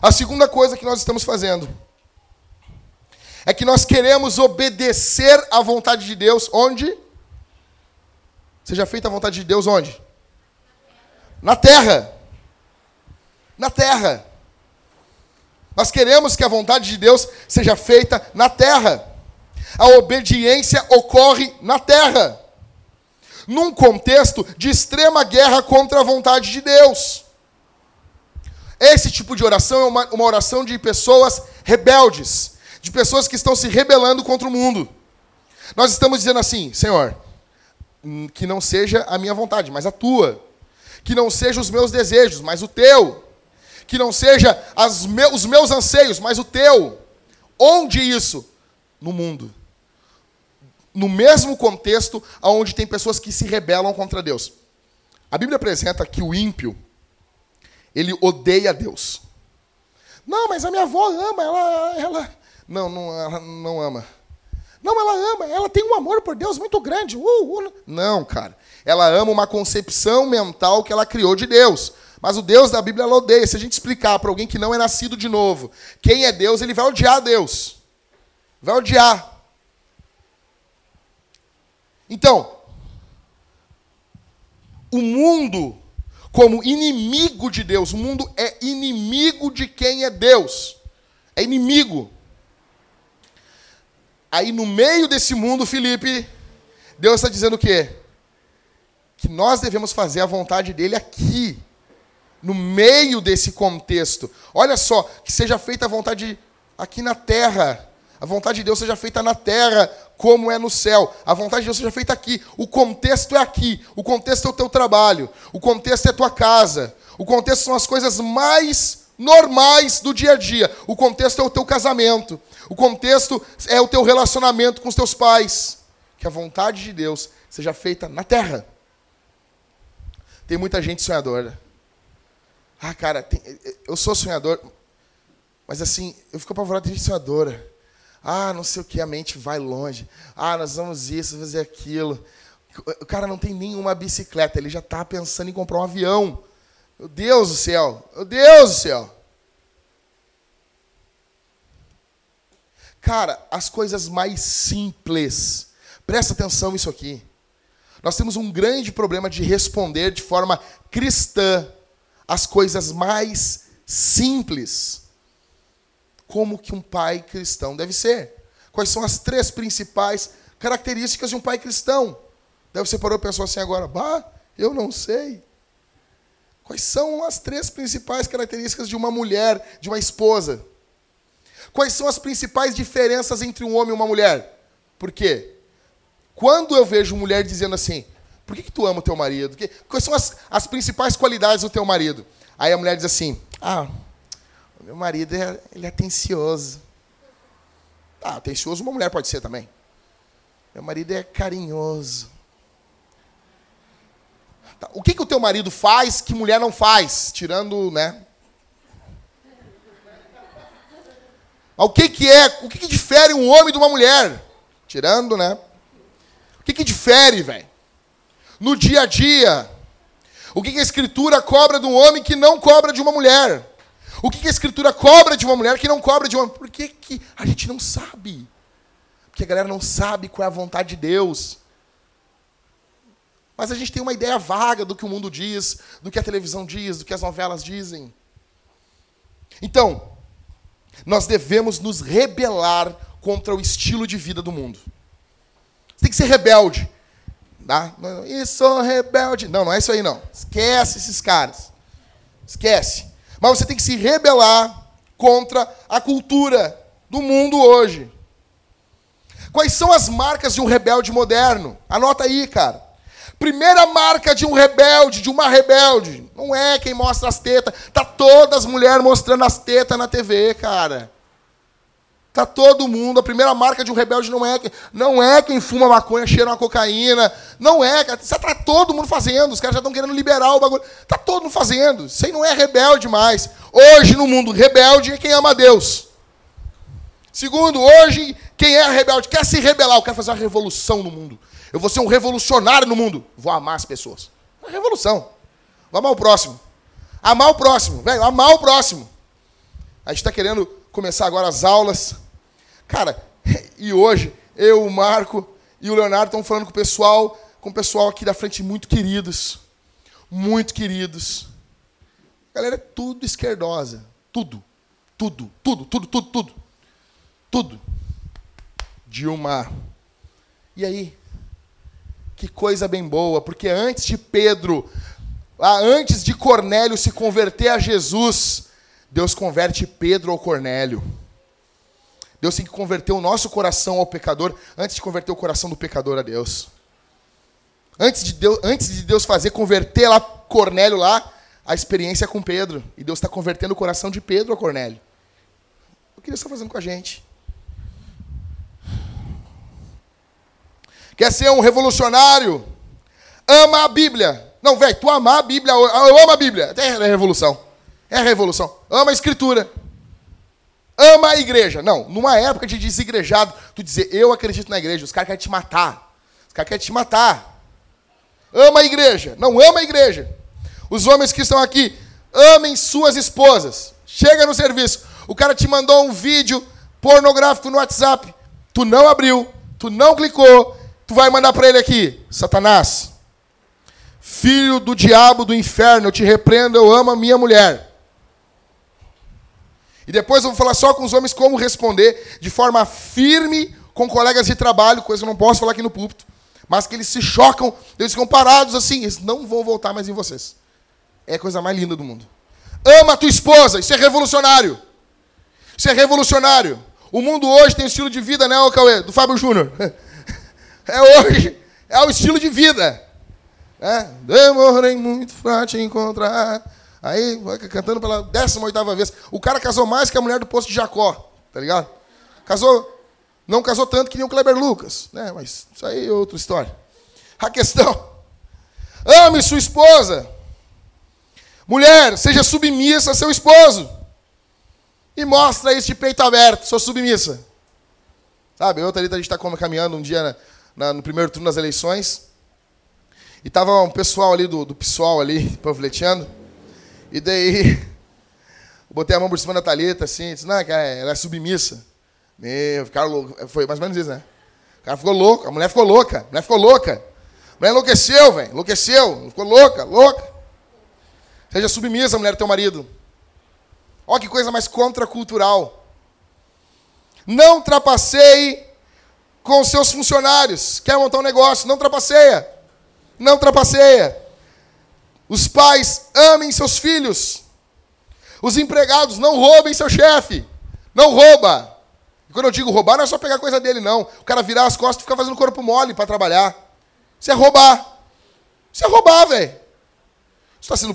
A segunda coisa que nós estamos fazendo é que nós queremos obedecer à vontade de Deus onde? Seja feita a vontade de Deus onde? Na terra. Na terra. Nós queremos que a vontade de Deus seja feita na terra. A obediência ocorre na terra. Num contexto de extrema guerra contra a vontade de Deus. Esse tipo de oração é uma, uma oração de pessoas rebeldes, de pessoas que estão se rebelando contra o mundo. Nós estamos dizendo assim, Senhor, hum, que não seja a minha vontade, mas a tua. Que não seja os meus desejos, mas o teu que não seja me, os meus anseios, mas o teu. Onde isso? No mundo. No mesmo contexto onde tem pessoas que se rebelam contra Deus. A Bíblia apresenta que o ímpio, ele odeia Deus. Não, mas a minha avó ama, ela. ela... Não, não, ela não ama. Não, ela ama, ela tem um amor por Deus muito grande. Uh, uh. Não, cara. Ela ama uma concepção mental que ela criou de Deus. Mas o Deus da Bíblia ela odeia. Se a gente explicar para alguém que não é nascido de novo quem é Deus, ele vai odiar Deus. Vai odiar. Então, o mundo, como inimigo de Deus, o mundo é inimigo de quem é Deus. É inimigo. Aí no meio desse mundo, Felipe, Deus está dizendo o quê? Que nós devemos fazer a vontade dele aqui no meio desse contexto. Olha só, que seja feita a vontade aqui na terra. A vontade de Deus seja feita na terra, como é no céu. A vontade de Deus seja feita aqui. O contexto é aqui. O contexto é o teu trabalho. O contexto é a tua casa. O contexto são as coisas mais normais do dia a dia. O contexto é o teu casamento. O contexto é o teu relacionamento com os teus pais. Que a vontade de Deus seja feita na terra. Tem muita gente sonhadora. Ah, cara, tem, eu sou sonhador, mas assim, eu fico apavorado de sonhadora. Ah, não sei o que, a mente vai longe. Ah, nós vamos isso, fazer aquilo. O cara não tem nenhuma bicicleta, ele já está pensando em comprar um avião. Meu Deus do céu, meu Deus do céu. Cara, as coisas mais simples. Presta atenção nisso aqui. Nós temos um grande problema de responder de forma cristã as coisas mais simples. Como que um pai cristão deve ser? Quais são as três principais características de um pai cristão? Deve você parou e pensou assim agora, bah, eu não sei. Quais são as três principais características de uma mulher, de uma esposa? Quais são as principais diferenças entre um homem e uma mulher? Por quê? Quando eu vejo mulher dizendo assim, por que, que tu ama o teu marido? Quais são as, as principais qualidades do teu marido? Aí a mulher diz assim, ah, meu marido é, ele é atencioso. Ah, atencioso uma mulher pode ser também. Meu marido é carinhoso. Tá, o que, que o teu marido faz que mulher não faz? Tirando, né? O que, que é? O que, que difere um homem de uma mulher? Tirando, né? O que, que difere, velho? No dia a dia. O que, a Escritura cobra de um homem que não cobra de uma mulher? O que, que a Escritura cobra de uma mulher que não cobra de um homem? Por que, que a gente não sabe? Porque a galera não sabe qual é a vontade de Deus. Mas a gente tem uma ideia vaga do que o mundo diz, do que a televisão diz, do que as novelas dizem. Então, nós devemos nos rebelar contra o estilo de vida do mundo. Você tem que ser rebelde. Tá? Isso, rebelde. Não, não é isso aí não. Esquece esses caras. Esquece. Mas você tem que se rebelar contra a cultura do mundo hoje. Quais são as marcas de um rebelde moderno? Anota aí, cara. Primeira marca de um rebelde, de uma rebelde, não é quem mostra as tetas. Tá todas as mulheres mostrando as tetas na TV, cara. Tá todo mundo. A primeira marca de um rebelde não é, não é quem fuma maconha, cheira uma cocaína. Não é, cara. Tá todo mundo fazendo. Os caras já estão querendo liberar o bagulho. Tá todo mundo fazendo. Isso aí não é rebelde mais. Hoje, no mundo, rebelde é quem ama Deus. Segundo, hoje, quem é rebelde quer se rebelar. Eu quero fazer uma revolução no mundo. Eu vou ser um revolucionário no mundo. Vou amar as pessoas. Uma revolução. Vou amar o próximo. Amar o próximo, velho. Amar o próximo. A gente está querendo começar agora as aulas Cara, e hoje, eu, o Marco e o Leonardo estão falando com o pessoal, com o pessoal aqui da frente muito queridos. Muito queridos. galera é tudo esquerdosa. Tudo. Tudo, tudo, tudo, tudo, tudo. Tudo. Dilma. E aí? Que coisa bem boa, porque antes de Pedro, antes de Cornélio se converter a Jesus, Deus converte Pedro ao Cornélio. Deus tem que converter o nosso coração ao pecador antes de converter o coração do pecador a Deus. Antes de Deus, antes de Deus fazer converter lá Cornélio lá, a experiência é com Pedro. E Deus está convertendo o coração de Pedro a Cornélio. O que Deus está fazendo com a gente? Quer ser um revolucionário? Ama a Bíblia. Não, velho, tu ama a Bíblia, eu amo a Bíblia. É revolução. É a revolução. Ama a Escritura ama a igreja. Não, numa época de desigrejado, tu dizer, eu acredito na igreja, os caras querem te matar. Os caras querem te matar. Ama a igreja. Não, ama a igreja. Os homens que estão aqui, amem suas esposas. Chega no serviço, o cara te mandou um vídeo pornográfico no WhatsApp. Tu não abriu, tu não clicou, tu vai mandar para ele aqui, Satanás. Filho do diabo do inferno, eu te repreendo, eu amo a minha mulher. E depois eu vou falar só com os homens como responder de forma firme com colegas de trabalho, coisa que eu não posso falar aqui no púlpito, mas que eles se chocam, eles ficam parados assim, eles não vão voltar mais em vocês. É a coisa mais linda do mundo. Ama a tua esposa, isso é revolucionário. Isso é revolucionário. O mundo hoje tem um estilo de vida, né, Cauê? Do Fábio Júnior. É hoje, é o estilo de vida. É, demorei muito pra te encontrar. Aí, cantando pela 18 vez. O cara casou mais que a mulher do posto de Jacó, tá ligado? Casou, não casou tanto que nem o Kleber Lucas, né? Mas isso aí é outra história. A questão: ame sua esposa. Mulher, seja submissa a seu esposo. E mostra isso de peito aberto, sou submissa. Sabe, outra ali a gente está caminhando um dia na, na, no primeiro turno das eleições. E tava um pessoal ali do, do PSOL ali, panfleteando. E daí, eu botei a mão por cima da Thalita, assim, disse, não, cara, ela é submissa. Meu, ficaram louco. Foi mais ou menos isso, né? O cara ficou louco, a mulher ficou louca, a mulher ficou louca. mulher enlouqueceu, velho. Enlouqueceu. Ficou louca, louca. Seja submissa, mulher do teu marido. Olha que coisa mais contracultural. Não trapaceie com seus funcionários. Quer montar um negócio? Não trapaceia. Não trapaceia. Os pais amem seus filhos. Os empregados não roubem seu chefe. Não rouba. E quando eu digo roubar, não é só pegar coisa dele, não. O cara virar as costas e ficar fazendo corpo mole para trabalhar. Isso é roubar. Isso é roubar, velho. Você está sendo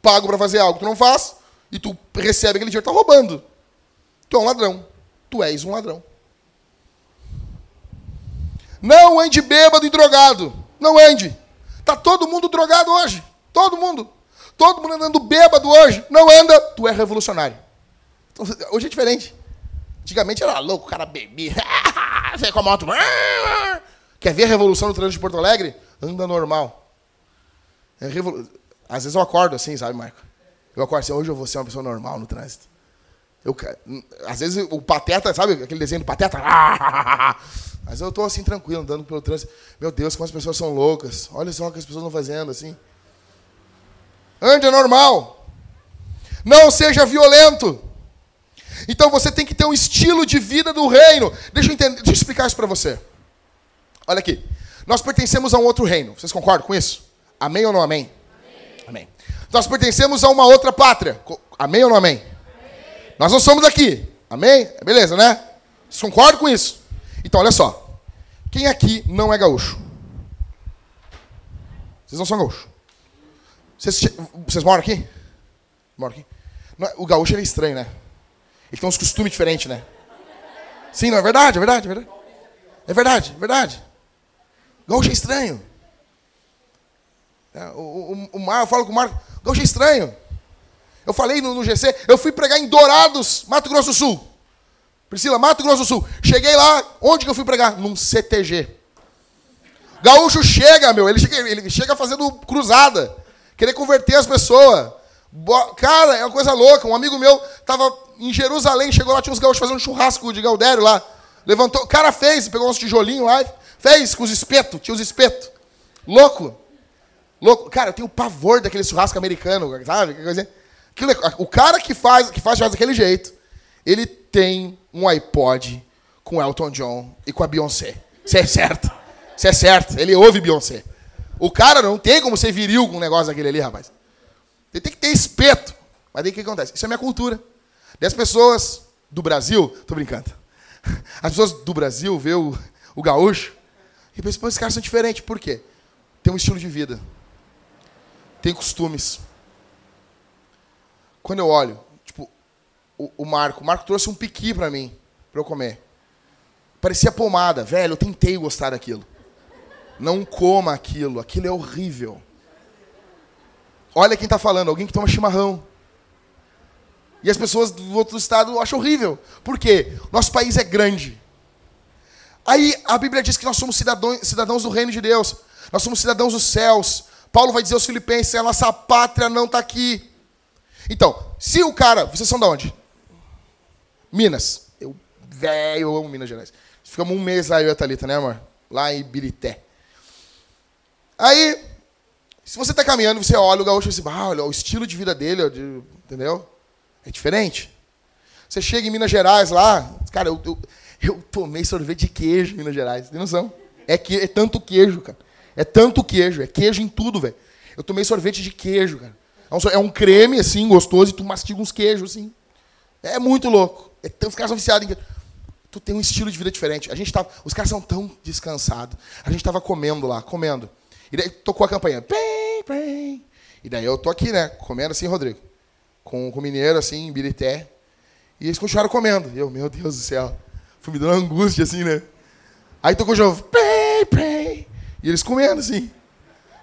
pago para fazer algo que tu não faz e tu recebe aquele dinheiro, tá roubando. Tu é um ladrão. Tu és um ladrão. Não ande bêbado e drogado. Não ande. Tá todo mundo drogado hoje. Todo mundo. Todo mundo andando bêbado hoje. Não anda. Tu é revolucionário. Então, hoje é diferente. Antigamente era louco, o cara bebia. Vem com a moto. Quer ver a revolução no trânsito de Porto Alegre? Anda normal. É revolu... Às vezes eu acordo assim, sabe, Marco? Eu acordo assim, hoje eu vou ser uma pessoa normal no trânsito. Eu, às vezes o pateta, sabe aquele desenho do pateta? Mas eu estou assim tranquilo, andando pelo trânsito. Meu Deus, como as pessoas são loucas. Olha só o que as pessoas estão fazendo assim. Ande é normal. Não seja violento. Então você tem que ter um estilo de vida do reino. Deixa eu, entender, deixa eu explicar isso para você. Olha aqui. Nós pertencemos a um outro reino. Vocês concordam com isso? Amém ou não amém? Amém. amém. Nós pertencemos a uma outra pátria. Amém ou não amém? amém. Nós não somos daqui. Amém? Beleza, né? Vocês concordam com isso? Então, olha só. Quem aqui não é gaúcho? Vocês não são gaúcho. Vocês, vocês moram aqui? Moram aqui? Não, o gaúcho é estranho, né? Ele tem uns costumes diferentes, né? Sim, não é verdade? É verdade, é verdade. É verdade, é verdade. Gaúcho é estranho. É, o, o, o Mar, eu falo com o Marco, Gaúcho é estranho. Eu falei no, no GC, eu fui pregar em Dourados, Mato Grosso do Sul. Priscila, Mato Grosso do Sul. Cheguei lá, onde que eu fui pregar? Num CTG. Gaúcho chega, meu, ele chega, ele chega fazendo cruzada, querer converter as pessoas. Cara, é uma coisa louca. Um amigo meu estava em Jerusalém, chegou lá, tinha uns gaúchos fazendo um churrasco de Galdério lá. Levantou, o cara fez, pegou uns tijolinhos lá, fez com os espetos, tinha os espetos. Louco. Louco. Cara, eu tenho pavor daquele churrasco americano, sabe? O cara que faz, que faz churrasco daquele jeito, ele tem um iPod com Elton John e com a Beyoncé. Isso é certo. Isso é certo. Ele ouve Beyoncé. O cara não tem como ser viril com um negócio daquele ali, rapaz. Ele tem que ter espeto. Mas aí o que acontece? Isso é minha cultura. Das pessoas do Brasil, tô brincando. As pessoas do Brasil vê o, o gaúcho e pensam, esses caras são diferentes. Por quê? Tem um estilo de vida. Tem costumes. Quando eu olho, o, o Marco, o Marco trouxe um piqui para mim, para eu comer. Parecia pomada. Velho, eu tentei gostar daquilo. Não coma aquilo, aquilo é horrível. Olha quem está falando, alguém que toma chimarrão. E as pessoas do outro estado acham horrível. Por quê? Nosso país é grande. Aí a Bíblia diz que nós somos cidadãos, cidadãos do reino de Deus. Nós somos cidadãos dos céus. Paulo vai dizer aos filipenses, a nossa pátria não está aqui. Então, se o cara... Vocês são de onde? Minas. Eu, velho, amo Minas Gerais. Ficamos um mês lá, eu e a Thalita, né, amor? Lá em Birité. Aí, se você está caminhando, você olha o gaúcho e você ah, olha o estilo de vida dele, entendeu? É diferente. Você chega em Minas Gerais lá, cara, eu, eu, eu tomei sorvete de queijo em Minas Gerais, tem noção? É, que, é tanto queijo, cara. É tanto queijo, é queijo em tudo, velho. Eu tomei sorvete de queijo, cara. É um, é um, creme, assim, gostoso, e tu mastiga uns queijos, assim. É muito louco. É, os caras são viciados em. Tu tem um estilo de vida diferente. A gente tava, os caras são tão descansados. A gente tava comendo lá, comendo. E daí tocou a campanha. Bem, bem. E daí eu tô aqui, né? Comendo assim, Rodrigo. Com, com o mineiro, assim, em Birité. E eles continuaram comendo. E eu, meu Deus do céu. Fui me dando angústia, assim, né? Aí tocou de novo. Bem, bem. E eles comendo, assim.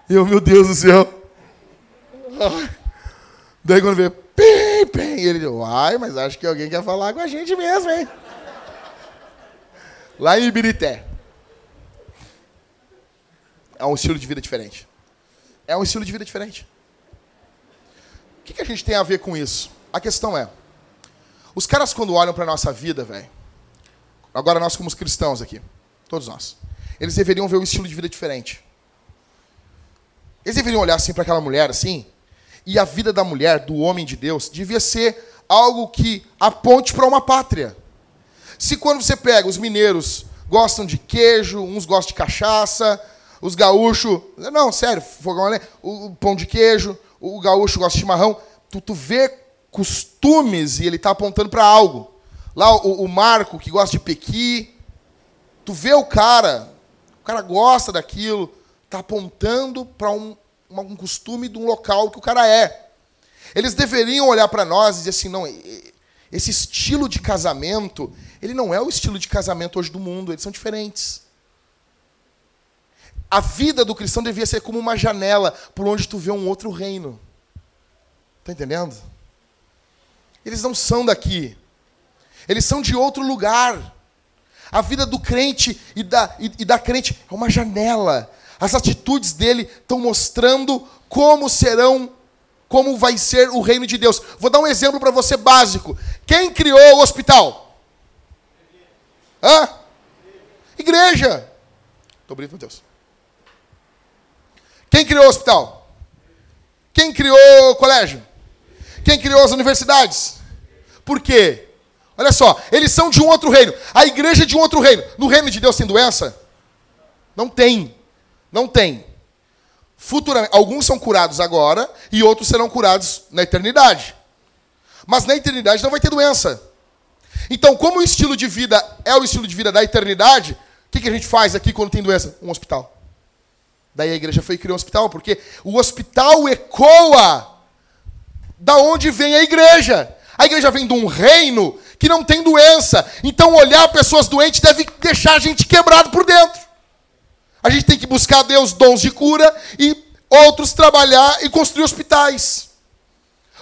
E eu, meu Deus do céu. Daí quando veio, bem. E ele deu, ai, mas acho que alguém quer falar com a gente mesmo, hein? Lá em Ibirité é um estilo de vida diferente. É um estilo de vida diferente. O que, que a gente tem a ver com isso? A questão é, os caras quando olham para nossa vida, velho, agora nós como cristãos aqui, todos nós, eles deveriam ver um estilo de vida diferente. Eles deveriam olhar assim para aquela mulher assim, e a vida da mulher, do homem de Deus, devia ser algo que aponte para uma pátria. Se quando você pega os mineiros gostam de queijo, uns gostam de cachaça, os gaúchos, não, sério, fogão né? o pão de queijo, o gaúcho gosta de chimarrão, tu, tu vê costumes e ele está apontando para algo. Lá o, o, Marco, que gosta de pequi, tu vê o cara, o cara gosta daquilo, está apontando para um, um costume de um local que o cara é. Eles deveriam olhar para nós e dizer assim, não, esse estilo de casamento, ele não é o estilo de casamento hoje do mundo, eles são diferentes. A vida do cristão devia ser como uma janela por onde tu vê um outro reino. Está entendendo? Eles não são daqui. Eles são de outro lugar. A vida do crente e da, e, e da crente é uma janela. As atitudes dele estão mostrando como serão, como vai ser o reino de Deus. Vou dar um exemplo para você básico. Quem criou o hospital? Hã? Igreja. Estou bonito, Deus. Quem criou o hospital? Quem criou o colégio? Quem criou as universidades? Por quê? Olha só, eles são de um outro reino. A igreja é de um outro reino. No reino de Deus tem doença? Não tem. Não tem. Futuramente, alguns são curados agora e outros serão curados na eternidade. Mas na eternidade não vai ter doença. Então, como o estilo de vida é o estilo de vida da eternidade, o que, que a gente faz aqui quando tem doença? Um hospital. Daí a igreja foi criar um hospital, porque o hospital ecoa da onde vem a igreja. A igreja vem de um reino que não tem doença. Então olhar pessoas doentes deve deixar a gente quebrado por dentro. A gente tem que buscar a Deus dons de cura e outros trabalhar e construir hospitais.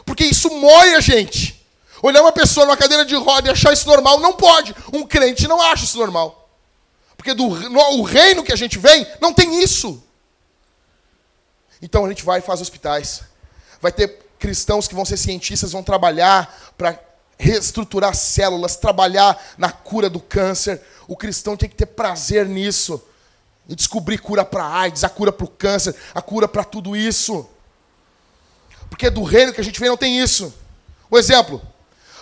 Porque isso moe a gente. Olhar uma pessoa numa cadeira de roda e achar isso normal, não pode. Um crente não acha isso normal. Porque do, no, o reino que a gente vem não tem isso. Então a gente vai e faz hospitais. Vai ter cristãos que vão ser cientistas, vão trabalhar para reestruturar células, trabalhar na cura do câncer. O cristão tem que ter prazer nisso. E descobrir cura para AIDS, a cura para o câncer, a cura para tudo isso. Porque do reino que a gente vem não tem isso. Um exemplo.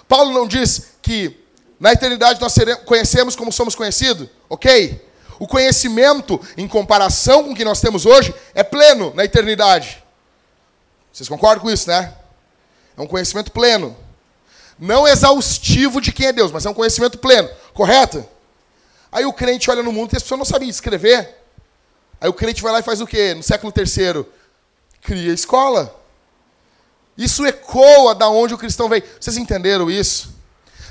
Paulo não diz que na eternidade nós conhecemos como somos conhecidos? Ok? O conhecimento, em comparação com o que nós temos hoje, é pleno na eternidade. Vocês concordam com isso, né? É um conhecimento pleno. Não exaustivo de quem é Deus, mas é um conhecimento pleno. Correto? Aí o crente olha no mundo e as pessoas não sabem escrever. Aí o crente vai lá e faz o quê? No século III, cria escola. Isso ecoa da onde o cristão veio. Vocês entenderam isso?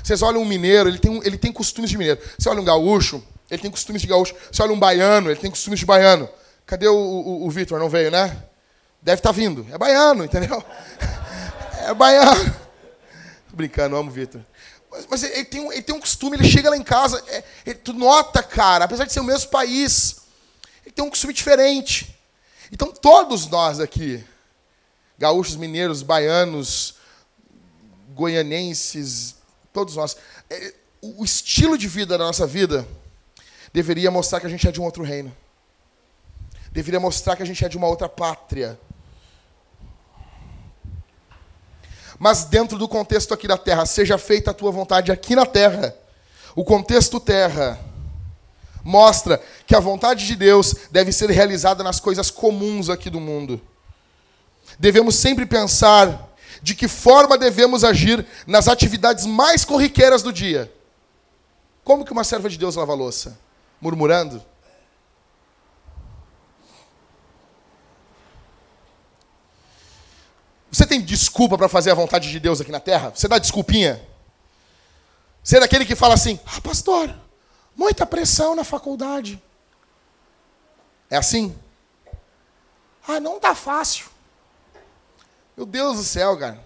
Vocês olham um mineiro, ele tem, ele tem costumes de mineiro. Você olha um gaúcho, ele tem costumes de gaúcho. Você olha um baiano, ele tem costumes de baiano. Cadê o, o, o Vitor? Não veio, né? Deve estar tá vindo. É baiano, entendeu? É baiano. Tô brincando, amo o Vitor. Mas, mas ele, tem um, ele tem um costume, ele chega lá em casa, é, ele, tu nota, cara, apesar de ser o mesmo país, ele tem um costume diferente. Então, todos nós aqui, gaúchos, mineiros, baianos, goianenses, todos nós, é, o estilo de vida da nossa vida deveria mostrar que a gente é de um outro reino. Deveria mostrar que a gente é de uma outra pátria. Mas dentro do contexto aqui da terra, seja feita a tua vontade aqui na terra. O contexto terra mostra que a vontade de Deus deve ser realizada nas coisas comuns aqui do mundo. Devemos sempre pensar de que forma devemos agir nas atividades mais corriqueiras do dia. Como que uma serva de Deus lava louça? murmurando? Você tem desculpa para fazer a vontade de Deus aqui na terra? Você dá desculpinha? Você é daquele que fala assim: Ah, pastor, muita pressão na faculdade. É assim? Ah, não tá fácil. Meu Deus do céu, cara.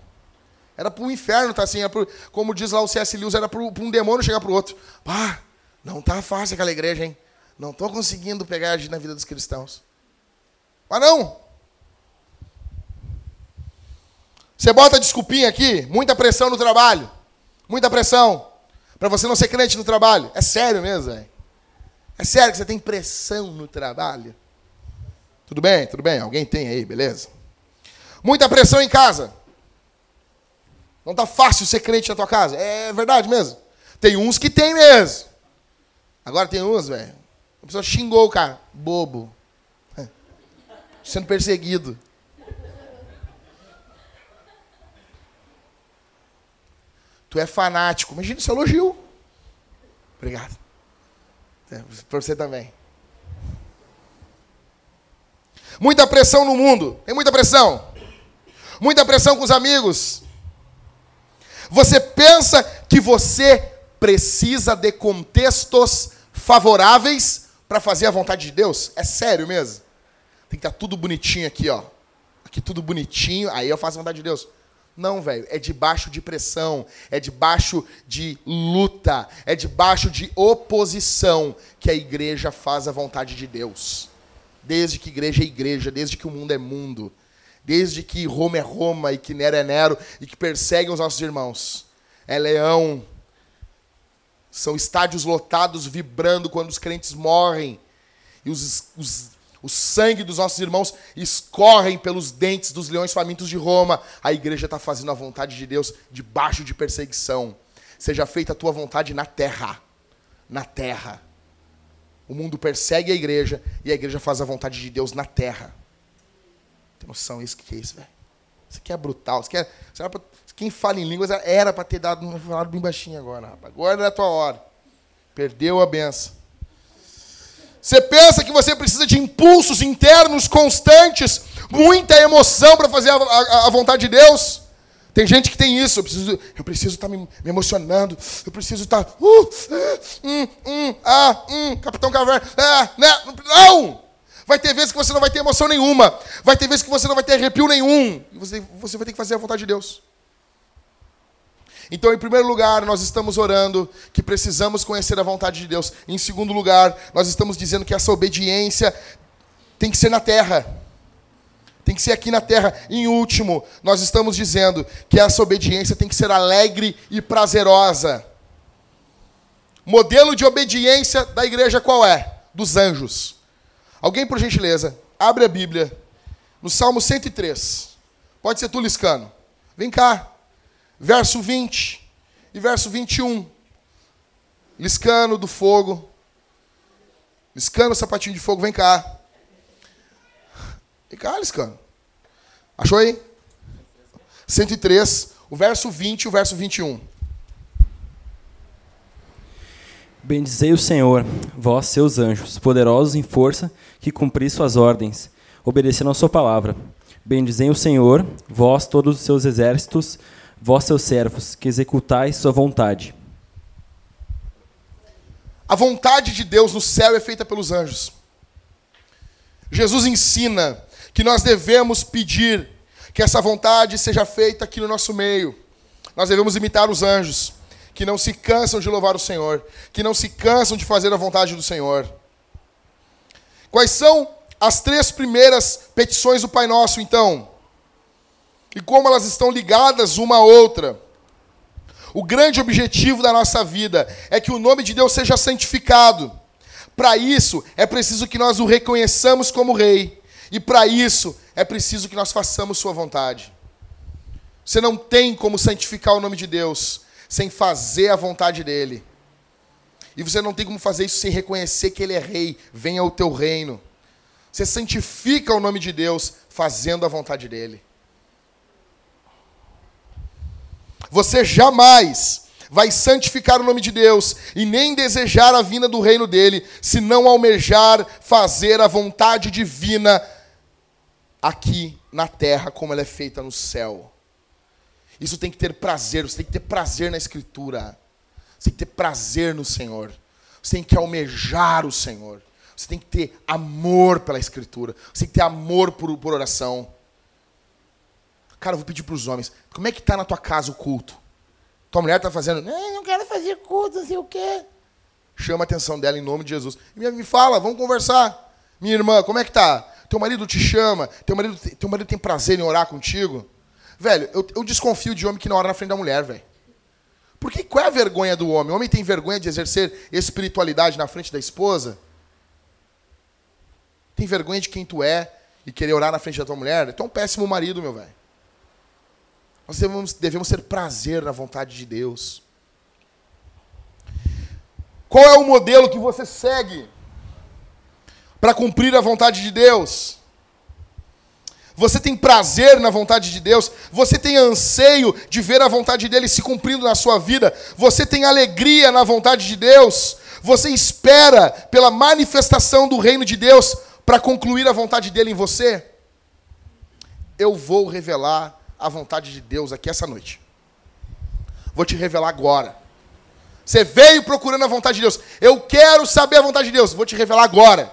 Era para o inferno, tá assim, pro, como diz lá o C.S. Lewis, era para um demônio chegar para o outro. Pá, não tá fácil aquela igreja, hein? Não estou conseguindo pegar agir na vida dos cristãos. Mas não. Você bota desculpinha aqui, muita pressão no trabalho. Muita pressão. Para você não ser crente no trabalho. É sério mesmo, velho. É sério que você tem pressão no trabalho? Tudo bem, tudo bem. Alguém tem aí, beleza? Muita pressão em casa. Não tá fácil ser crente na tua casa. É verdade mesmo. Tem uns que tem mesmo. Agora tem uns, velho. A pessoa xingou o cara. Bobo. Sendo perseguido. Tu é fanático. Imagina esse elogio. Obrigado. É, para você também. Muita pressão no mundo. Tem muita pressão. Muita pressão com os amigos. Você pensa que você precisa de contextos favoráveis para fazer a vontade de Deus? É sério mesmo? Tem que estar tá tudo bonitinho aqui, ó. Aqui tudo bonitinho, aí eu faço a vontade de Deus. Não, velho, é debaixo de pressão, é debaixo de luta, é debaixo de oposição que a igreja faz a vontade de Deus. Desde que igreja é igreja, desde que o mundo é mundo, desde que Roma é Roma e que Nero é Nero e que perseguem os nossos irmãos. É leão. São estádios lotados vibrando quando os crentes morrem e os, os o sangue dos nossos irmãos escorrem pelos dentes dos leões famintos de Roma. A igreja está fazendo a vontade de Deus debaixo de perseguição. Seja feita a tua vontade na terra. Na terra. O mundo persegue a igreja e a igreja faz a vontade de Deus na terra. Tem noção isso que é isso, velho? Isso aqui é brutal. Isso aqui é, isso pra, quem fala em línguas era para ter dado falado bem baixinho agora, rapaz. Agora é a tua hora. Perdeu a benção. Você pensa que você precisa de impulsos internos constantes, muita emoção para fazer a, a, a, vontade de Deus? Tem gente que tem isso. Eu preciso, eu preciso estar tá me, me, emocionando. Eu preciso estar. Tá, uh, hum, hum, ah, hum, Capitão Caverna. Ah, né? Não! Vai ter vezes que você não vai ter emoção nenhuma. Vai ter vezes que você não vai ter arrepio nenhum. E você, você vai ter que fazer a vontade de Deus. Então, em primeiro lugar, nós estamos orando que precisamos conhecer a vontade de Deus. Em segundo lugar, nós estamos dizendo que essa obediência tem que ser na terra. Tem que ser aqui na terra. Em último, nós estamos dizendo que essa obediência tem que ser alegre e prazerosa. Modelo de obediência da igreja qual é? Dos anjos. Alguém, por gentileza, abre a Bíblia no Salmo 103. Pode ser tu, Liscano. Vem cá verso 20 e verso 21. Liscano do fogo. Liscano, sapatinho de fogo, vem cá. Vem cá, Liscano. Achou aí? 103, o verso 20 e o verso 21. Bendizei o Senhor, vós, seus anjos, poderosos em força, que cumpri suas ordens, obedecendo a sua palavra. Bendizei o Senhor, vós, todos os seus exércitos, vós seus servos, que executais sua vontade. A vontade de Deus no céu é feita pelos anjos. Jesus ensina que nós devemos pedir que essa vontade seja feita aqui no nosso meio. Nós devemos imitar os anjos, que não se cansam de louvar o Senhor, que não se cansam de fazer a vontade do Senhor. Quais são as três primeiras petições do Pai Nosso, então? E como elas estão ligadas uma à outra. O grande objetivo da nossa vida é que o nome de Deus seja santificado. Para isso, é preciso que nós o reconheçamos como Rei. E para isso, é preciso que nós façamos Sua vontade. Você não tem como santificar o nome de Deus sem fazer a vontade dEle. E você não tem como fazer isso sem reconhecer que Ele é Rei. Venha o teu reino. Você santifica o nome de Deus fazendo a vontade dEle. Você jamais vai santificar o nome de Deus e nem desejar a vinda do reino dele, se não almejar fazer a vontade divina aqui na terra, como ela é feita no céu. Isso tem que ter prazer, você tem que ter prazer na Escritura, você tem que ter prazer no Senhor, você tem que almejar o Senhor, você tem que ter amor pela Escritura, você tem que ter amor por, por oração. Cara, eu vou pedir para os homens. Como é que está na tua casa o culto? Tua mulher está fazendo, não, quero fazer culto, não sei o quê. Chama a atenção dela em nome de Jesus. Me fala, vamos conversar. Minha irmã, como é que tá? Teu marido te chama, teu marido, teu marido tem prazer em orar contigo? Velho, eu, eu desconfio de homem que não ora na frente da mulher, velho. Porque qual é a vergonha do homem? O homem tem vergonha de exercer espiritualidade na frente da esposa? Tem vergonha de quem tu é e querer orar na frente da tua mulher? Tu é um péssimo marido, meu velho. Nós devemos, devemos ter prazer na vontade de Deus. Qual é o modelo que você segue para cumprir a vontade de Deus? Você tem prazer na vontade de Deus? Você tem anseio de ver a vontade dele se cumprindo na sua vida? Você tem alegria na vontade de Deus? Você espera pela manifestação do reino de Deus para concluir a vontade dele em você? Eu vou revelar a vontade de Deus aqui essa noite. Vou te revelar agora. Você veio procurando a vontade de Deus. Eu quero saber a vontade de Deus. Vou te revelar agora.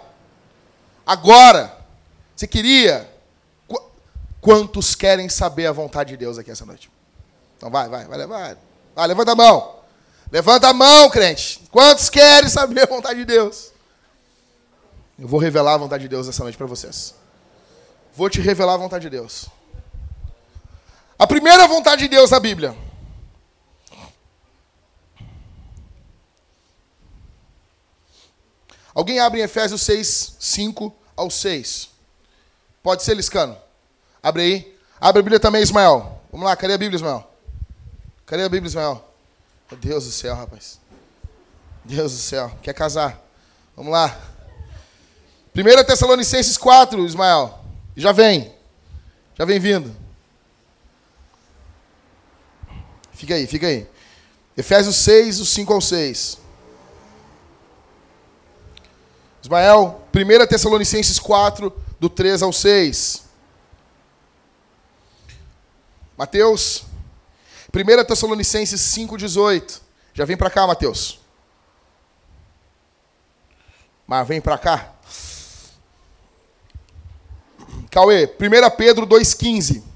Agora. Você queria? Quantos querem saber a vontade de Deus aqui essa noite? Então vai, vai, vai, vai. Vai, levanta a mão. Levanta a mão, crente. Quantos querem saber a vontade de Deus? Eu vou revelar a vontade de Deus essa noite para vocês. Vou te revelar a vontade de Deus. A primeira vontade de Deus na Bíblia. Alguém abre em Efésios 6, 5 ao 6. Pode ser, Liscano? Abre aí. Abre a Bíblia também, Ismael. Vamos lá, cadê a Bíblia, Ismael? Cadê a Bíblia, Ismael? Meu Deus do céu, rapaz. Deus do céu. Quer casar? Vamos lá. 1 Tessalonicenses 4, Ismael. Já vem. Já vem vindo. Fica aí, fica aí. Efésios 6, do 5 ao 6. Ismael, 1 Tessalonicenses 4, do 3 ao 6. Mateus, 1 Tessalonicenses 5,18. Já vem para cá, Mateus. Mas vem para cá. Cauê, 1 Pedro 2,15.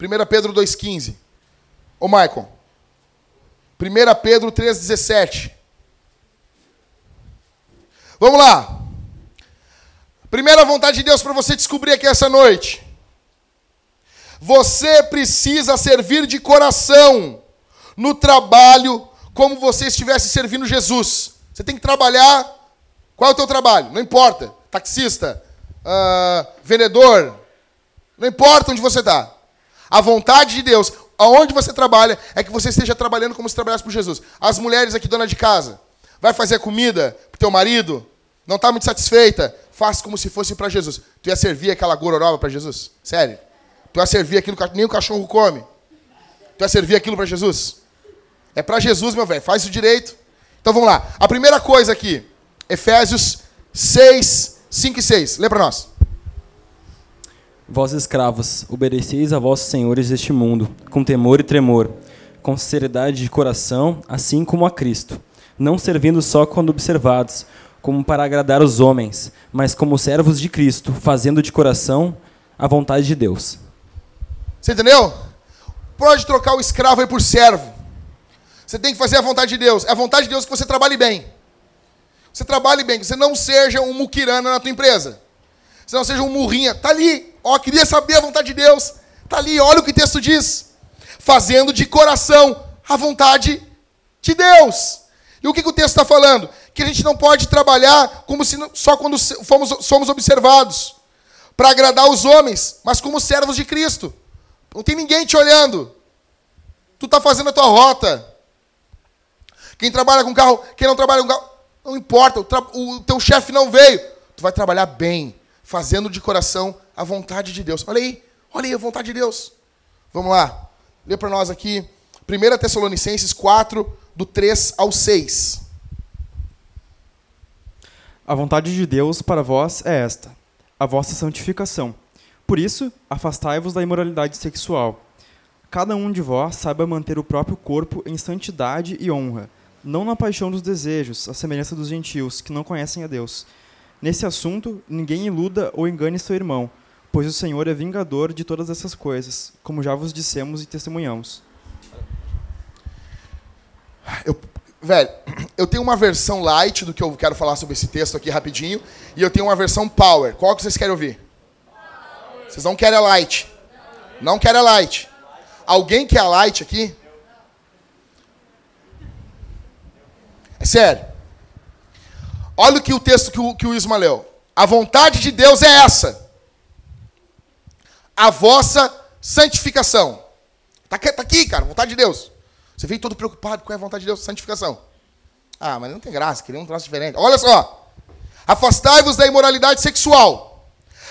Primeira Pedro 2,15. Ô, Michael. 1 Pedro 3,17. Vamos lá. Primeira vontade de Deus para você descobrir aqui essa noite. Você precisa servir de coração no trabalho como você estivesse servindo Jesus. Você tem que trabalhar. Qual é o teu trabalho? Não importa. Taxista, uh, vendedor. Não importa onde você está. A vontade de Deus, aonde você trabalha, é que você esteja trabalhando como se trabalhasse por Jesus. As mulheres aqui, dona de casa, vai fazer comida para teu marido, não está muito satisfeita, faz como se fosse para Jesus. Tu ia servir aquela gororoba para Jesus? Sério? Tu ia servir aquilo que nem o cachorro come? Tu ia servir aquilo para Jesus? É para Jesus, meu velho. Faz isso direito. Então vamos lá. A primeira coisa aqui, Efésios 6, 5 e 6. Lê para nós. Vós escravos, obedeceis a vossos senhores deste mundo, com temor e tremor, com sinceridade de coração, assim como a Cristo, não servindo só quando observados, como para agradar os homens, mas como servos de Cristo, fazendo de coração a vontade de Deus. Você entendeu? Pode trocar o escravo aí por servo. Você tem que fazer a vontade de Deus. É a vontade de Deus que você trabalhe bem. Você trabalhe bem, que você não seja um muquirana na tua empresa. Você não seja um murrinha. Tá ali. Ó, queria saber a vontade de Deus. Tá ali, olha o que o texto diz. Fazendo de coração a vontade de Deus. E o que, que o texto está falando? Que a gente não pode trabalhar como se só quando fomos, somos observados para agradar os homens, mas como servos de Cristo. Não tem ninguém te olhando. Tu está fazendo a tua rota. Quem trabalha com carro, quem não trabalha com carro, não importa. O, o teu chefe não veio. Tu vai trabalhar bem, fazendo de coração a vontade de Deus. Olha aí, olha aí a vontade de Deus. Vamos lá. Lê para nós aqui. 1 Tessalonicenses 4, do 3 ao 6. A vontade de Deus para vós é esta: a vossa santificação. Por isso, afastai-vos da imoralidade sexual. Cada um de vós saiba manter o próprio corpo em santidade e honra, não na paixão dos desejos, à semelhança dos gentios, que não conhecem a Deus. Nesse assunto, ninguém iluda ou engane seu irmão, pois o Senhor é vingador de todas essas coisas, como já vos dissemos e testemunhamos. Eu, velho, eu tenho uma versão light do que eu quero falar sobre esse texto aqui rapidinho, e eu tenho uma versão power. Qual que vocês querem ouvir? Vocês não querem a light. Não querem a light. Alguém quer a light aqui? É sério. Olha o que o texto que o, que o Isma leu. A vontade de Deus é essa. A vossa santificação. Está tá aqui, cara, vontade de Deus. Você veio todo preocupado com a vontade de Deus, santificação. Ah, mas não tem graça, queria um troço diferente. Olha só. Afastai-vos da imoralidade sexual.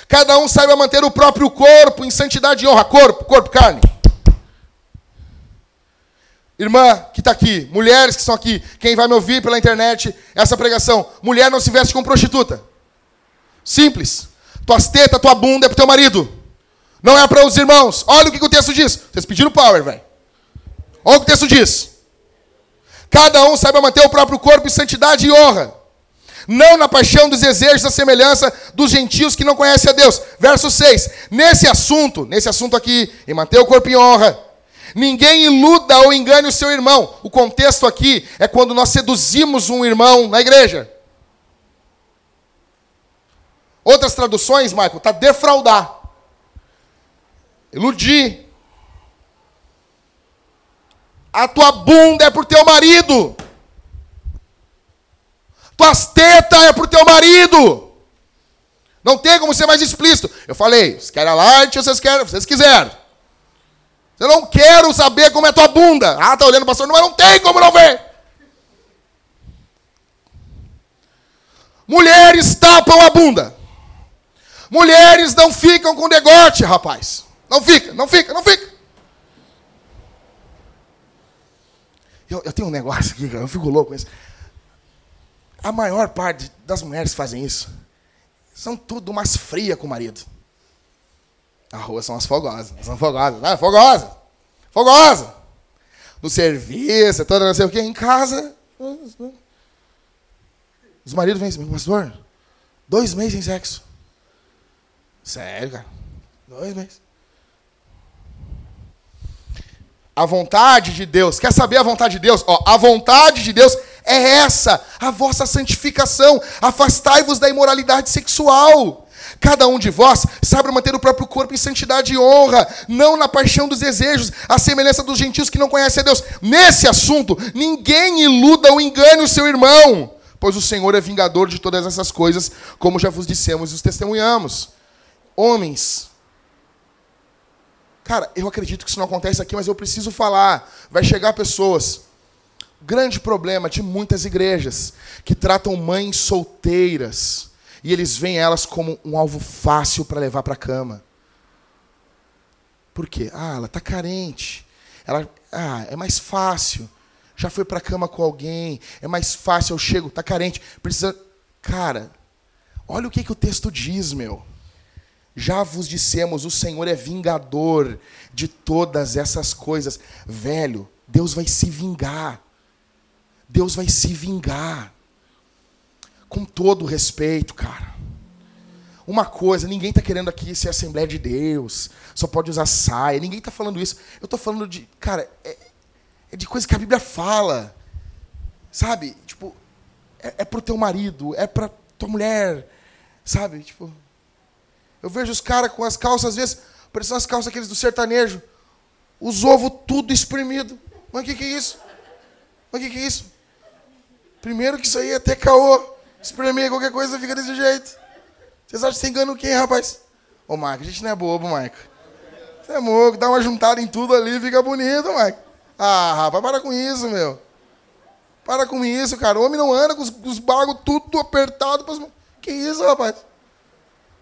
Cada um saiba manter o próprio corpo em santidade e honra. Corpo, corpo, carne. Irmã que está aqui, mulheres que estão aqui, quem vai me ouvir pela internet, essa pregação. Mulher não se veste como prostituta. Simples. Tuas tetas, tua bunda é pro teu marido. Não é para os irmãos. Olha o que, que o texto diz. Vocês pediram power, velho. Olha o que o texto diz. Cada um saiba manter o próprio corpo em santidade e honra. Não na paixão dos desejos, da semelhança dos gentios que não conhecem a Deus. Verso 6. Nesse assunto, nesse assunto aqui, em manter o corpo em honra, ninguém iluda ou engane o seu irmão. O contexto aqui é quando nós seduzimos um irmão na igreja. Outras traduções, Michael, está defraudar. Iludir. A tua bunda é por teu marido. Tuas tetas é por teu marido. Não tem como ser mais explícito. Eu falei, vocês querem a light vocês querem? Vocês quiserem. Eu não quero saber como é tua bunda. Ah, tá olhando pastor, mas não tem como não ver. Mulheres tapam a bunda. Mulheres não ficam com degote, rapaz. Não fica, não fica, não fica. Eu, eu tenho um negócio aqui, cara, eu fico louco com isso. A maior parte das mulheres que fazem isso são tudo umas frias com o marido. A rua são as fogosas. São fogosas. Ah, fogosa. Fogosa. No serviço, toda não sei o quê. Em casa. Os maridos vêm assim, pastor, dois meses sem sexo. Sério, cara. Dois meses. A vontade de Deus. Quer saber a vontade de Deus? Ó, a vontade de Deus é essa, a vossa santificação. Afastai-vos da imoralidade sexual. Cada um de vós sabe manter o próprio corpo em santidade e honra, não na paixão dos desejos, a semelhança dos gentios que não conhecem a Deus. Nesse assunto, ninguém iluda ou engane o seu irmão, pois o Senhor é vingador de todas essas coisas, como já vos dissemos e os testemunhamos. Homens, Cara, eu acredito que isso não acontece aqui, mas eu preciso falar. Vai chegar pessoas. Grande problema de muitas igrejas que tratam mães solteiras e eles veem elas como um alvo fácil para levar para a cama. Por quê? Ah, ela está carente. Ela, ah, é mais fácil. Já foi para a cama com alguém. É mais fácil. Eu chego, está carente. Precisa. Cara, olha o que, que o texto diz, meu. Já vos dissemos, o Senhor é vingador de todas essas coisas. Velho, Deus vai se vingar. Deus vai se vingar. Com todo respeito, cara. Uma coisa, ninguém está querendo aqui ser Assembleia de Deus, só pode usar saia, ninguém está falando isso. Eu estou falando de, cara, é, é, de coisa que a Bíblia fala. Sabe? Tipo, é, é pro teu marido, é para tua mulher, sabe? Tipo, eu vejo os caras com as calças, às vezes, parecendo as calças aqueles do sertanejo. Os ovos tudo espremido. Mas o que, que é isso? Mas o que, que é isso? Primeiro que isso aí é até caô. Espremer qualquer coisa fica desse jeito. Vocês acham que você engana quem, rapaz? Ô, Mike, a gente não é bobo, Mike. Você é moco, dá uma juntada em tudo ali fica bonito, Mike. Ah, rapaz, para com isso, meu. Para com isso, cara. O homem não anda com os, os bagos tudo apertado. Que isso, rapaz?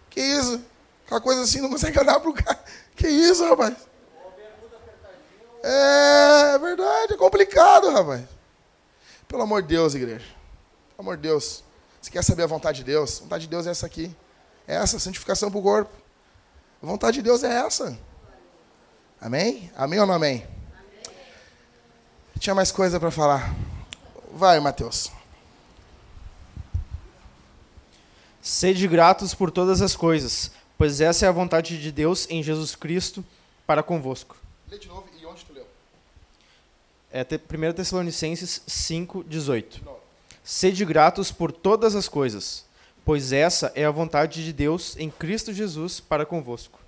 Que isso? Aquela coisa assim não consegue olhar para o cara. Que isso, rapaz? É, é verdade, é complicado, rapaz. Pelo amor de Deus, igreja. Pelo amor de Deus. Você quer saber a vontade de Deus? A vontade de Deus é essa aqui. É essa, santificação para o corpo. A vontade de Deus é essa. Amém? Amém ou não amém? amém. Tinha mais coisa para falar. Vai, Mateus. Sede gratos por todas as coisas, pois essa é a vontade de Deus em Jesus Cristo para convosco. Lê de novo e onde tu leu? É 1 Tessalonicenses 5, 18. Sede gratos por todas as coisas, pois essa é a vontade de Deus em Cristo Jesus para convosco.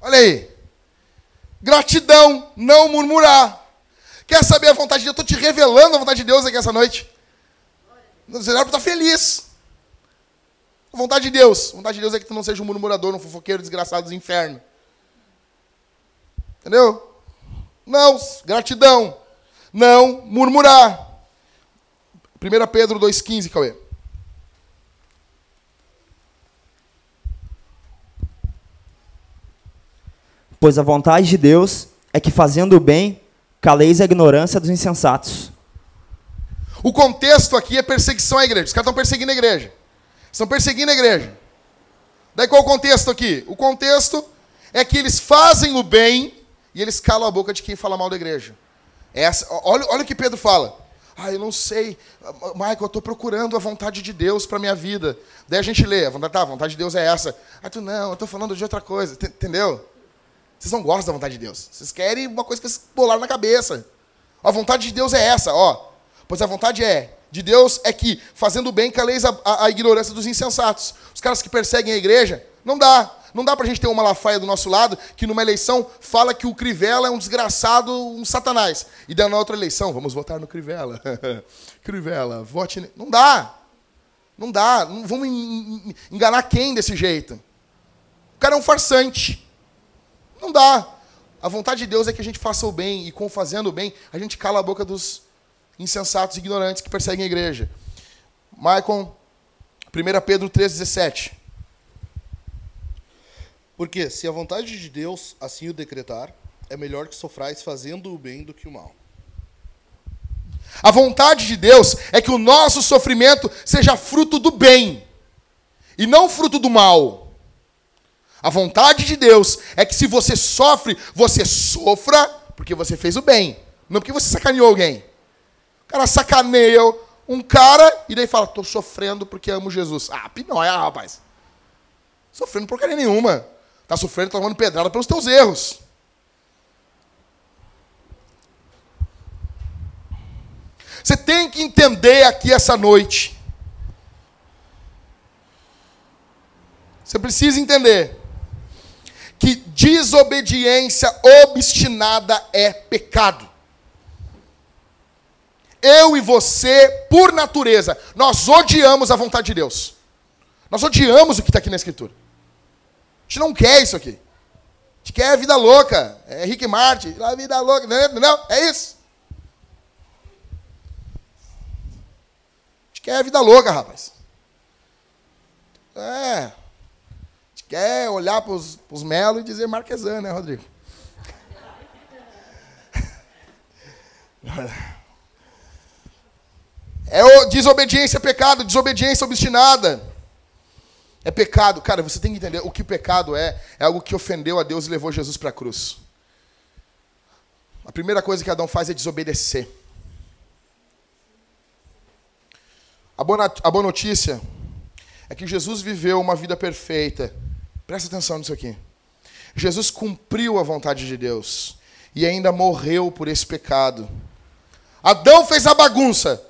Olha aí. Gratidão, não murmurar. Quer saber a vontade de Deus? Eu estou te revelando a vontade de Deus aqui essa noite. Você era para estar feliz. A vontade de Deus. A vontade de Deus é que tu não seja um murmurador, um fofoqueiro desgraçado do inferno. Entendeu? Não, gratidão. Não murmurar. 1 Pedro 2,15, Cauê. Pois a vontade de Deus é que, fazendo o bem, caleis a ignorância dos insensatos. O contexto aqui é perseguição à igreja. Os caras estão perseguindo a igreja. Estão perseguindo a igreja. Daí qual o contexto aqui? O contexto é que eles fazem o bem e eles calam a boca de quem fala mal da igreja. Essa, olha, olha o que Pedro fala. Ah, eu não sei. Michael, eu estou procurando a vontade de Deus para minha vida. Daí a gente lê, tá, a vontade de Deus é essa. Ah, tu não, eu estou falando de outra coisa. Entendeu? Vocês não gostam da vontade de Deus. Vocês querem uma coisa que vocês bolaram na cabeça. A vontade de Deus é essa, ó. Pois a vontade é de Deus é que, fazendo bem, caleis a, a, a ignorância dos insensatos. Os caras que perseguem a igreja, não dá. Não dá pra gente ter uma Malafaia do nosso lado que numa eleição fala que o Crivella é um desgraçado, um satanás. E daí na outra eleição, vamos votar no Crivella. Crivella, vote. Ne... Não dá. Não dá. Não vamos enganar quem desse jeito? O cara é um farsante. Não dá. A vontade de Deus é que a gente faça o bem, e com fazendo o bem, a gente cala a boca dos insensatos e ignorantes que perseguem a igreja. Maicon, 1 Pedro 3,17. Porque se a vontade de Deus assim o decretar, é melhor que sofrais fazendo o bem do que o mal. A vontade de Deus é que o nosso sofrimento seja fruto do bem e não fruto do mal. A vontade de Deus é que se você sofre, você sofra porque você fez o bem, não porque você sacaneou alguém. O cara sacaneia um cara e daí fala: estou sofrendo porque amo Jesus. Ah, pinóia, rapaz. Sofrendo porcaria nenhuma. Está sofrendo, está tomando pedrada pelos teus erros. Você tem que entender aqui essa noite. Você precisa entender que desobediência obstinada é pecado. Eu e você, por natureza, nós odiamos a vontade de Deus. Nós odiamos o que está aqui na Escritura. Gente não quer isso aqui. A gente quer a vida louca. É Rick Martin, a vida louca. Não, não, é isso. A gente quer a vida louca, rapaz. É. A gente quer olhar para os Melo e dizer Marquesan, né, Rodrigo? É desobediência, pecado, desobediência obstinada. É pecado. Cara, você tem que entender o que pecado é. É algo que ofendeu a Deus e levou Jesus para a cruz. A primeira coisa que Adão faz é desobedecer. A boa, a boa notícia é que Jesus viveu uma vida perfeita. Presta atenção nisso aqui. Jesus cumpriu a vontade de Deus e ainda morreu por esse pecado. Adão fez a bagunça.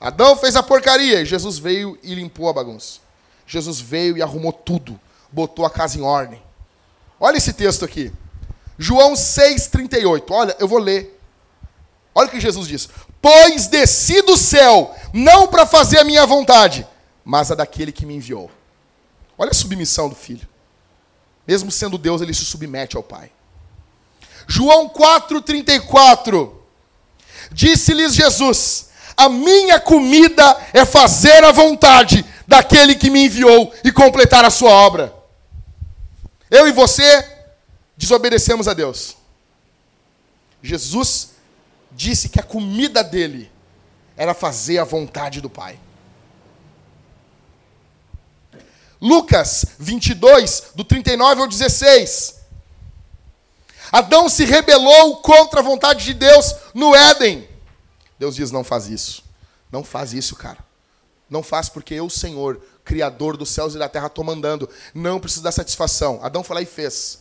Adão fez a porcaria. Jesus veio e limpou a bagunça. Jesus veio e arrumou tudo, botou a casa em ordem. Olha esse texto aqui. João 6,38. Olha, eu vou ler. Olha o que Jesus diz: Pois desci do céu, não para fazer a minha vontade, mas a daquele que me enviou. Olha a submissão do filho. Mesmo sendo Deus, ele se submete ao Pai. João 4,34. Disse-lhes Jesus: A minha comida é fazer a vontade daquele que me enviou e completar a sua obra. Eu e você desobedecemos a Deus. Jesus disse que a comida dele era fazer a vontade do Pai. Lucas 22, do 39 ao 16. Adão se rebelou contra a vontade de Deus no Éden. Deus diz: não faz isso. Não faz isso, cara. Não faz porque eu, Senhor, Criador dos céus e da terra, estou mandando. Não preciso dar satisfação. Adão foi lá e fez.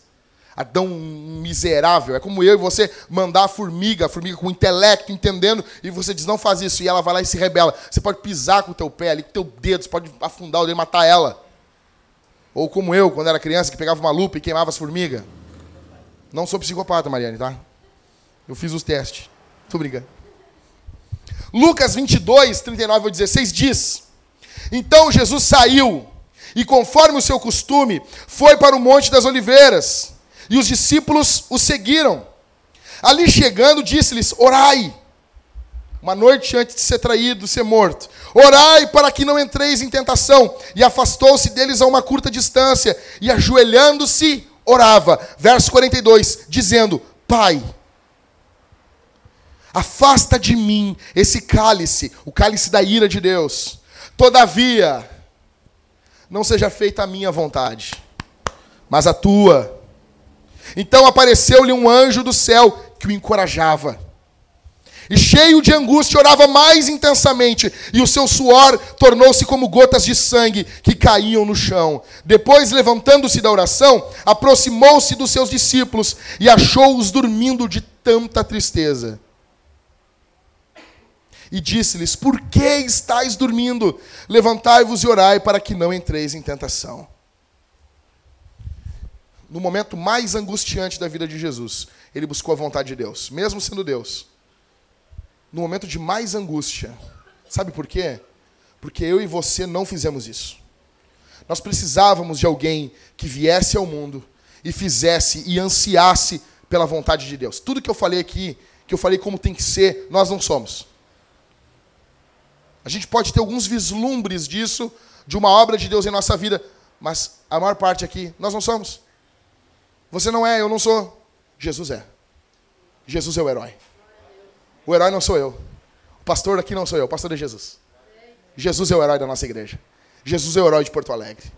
Adão miserável. É como eu e você mandar a formiga, a formiga com intelecto, entendendo, e você diz, não faz isso. E ela vai lá e se rebela. Você pode pisar com o teu pé ali, com o teu dedo, você pode afundar o dedo e matar ela. Ou como eu, quando era criança, que pegava uma lupa e queimava as formigas. Não sou psicopata, Mariane, tá? Eu fiz os testes. Tô brincando. Lucas 22, 39 ao 16 diz: Então Jesus saiu e, conforme o seu costume, foi para o Monte das Oliveiras, e os discípulos o seguiram. Ali chegando, disse-lhes: Orai, uma noite antes de ser traído, ser morto. Orai para que não entreis em tentação. E afastou-se deles a uma curta distância, e ajoelhando-se, orava. Verso 42, dizendo: Pai, afasta de mim esse cálice, o cálice da ira de Deus. Todavia, não seja feita a minha vontade, mas a tua. Então apareceu-lhe um anjo do céu que o encorajava. E cheio de angústia, orava mais intensamente, e o seu suor tornou-se como gotas de sangue que caíam no chão. Depois, levantando-se da oração, aproximou-se dos seus discípulos e achou-os dormindo de tanta tristeza. E disse-lhes: Por que estáis dormindo? Levantai-vos e orai para que não entreis em tentação. No momento mais angustiante da vida de Jesus, ele buscou a vontade de Deus, mesmo sendo Deus no momento de mais angústia. Sabe por quê? Porque eu e você não fizemos isso. Nós precisávamos de alguém que viesse ao mundo e fizesse e ansiasse pela vontade de Deus. Tudo que eu falei aqui, que eu falei como tem que ser, nós não somos. A gente pode ter alguns vislumbres disso, de uma obra de Deus em nossa vida, mas a maior parte aqui, nós não somos. Você não é, eu não sou. Jesus é. Jesus é o herói. O herói não sou eu. O pastor aqui não sou eu. O pastor é Jesus. Jesus é o herói da nossa igreja. Jesus é o herói de Porto Alegre.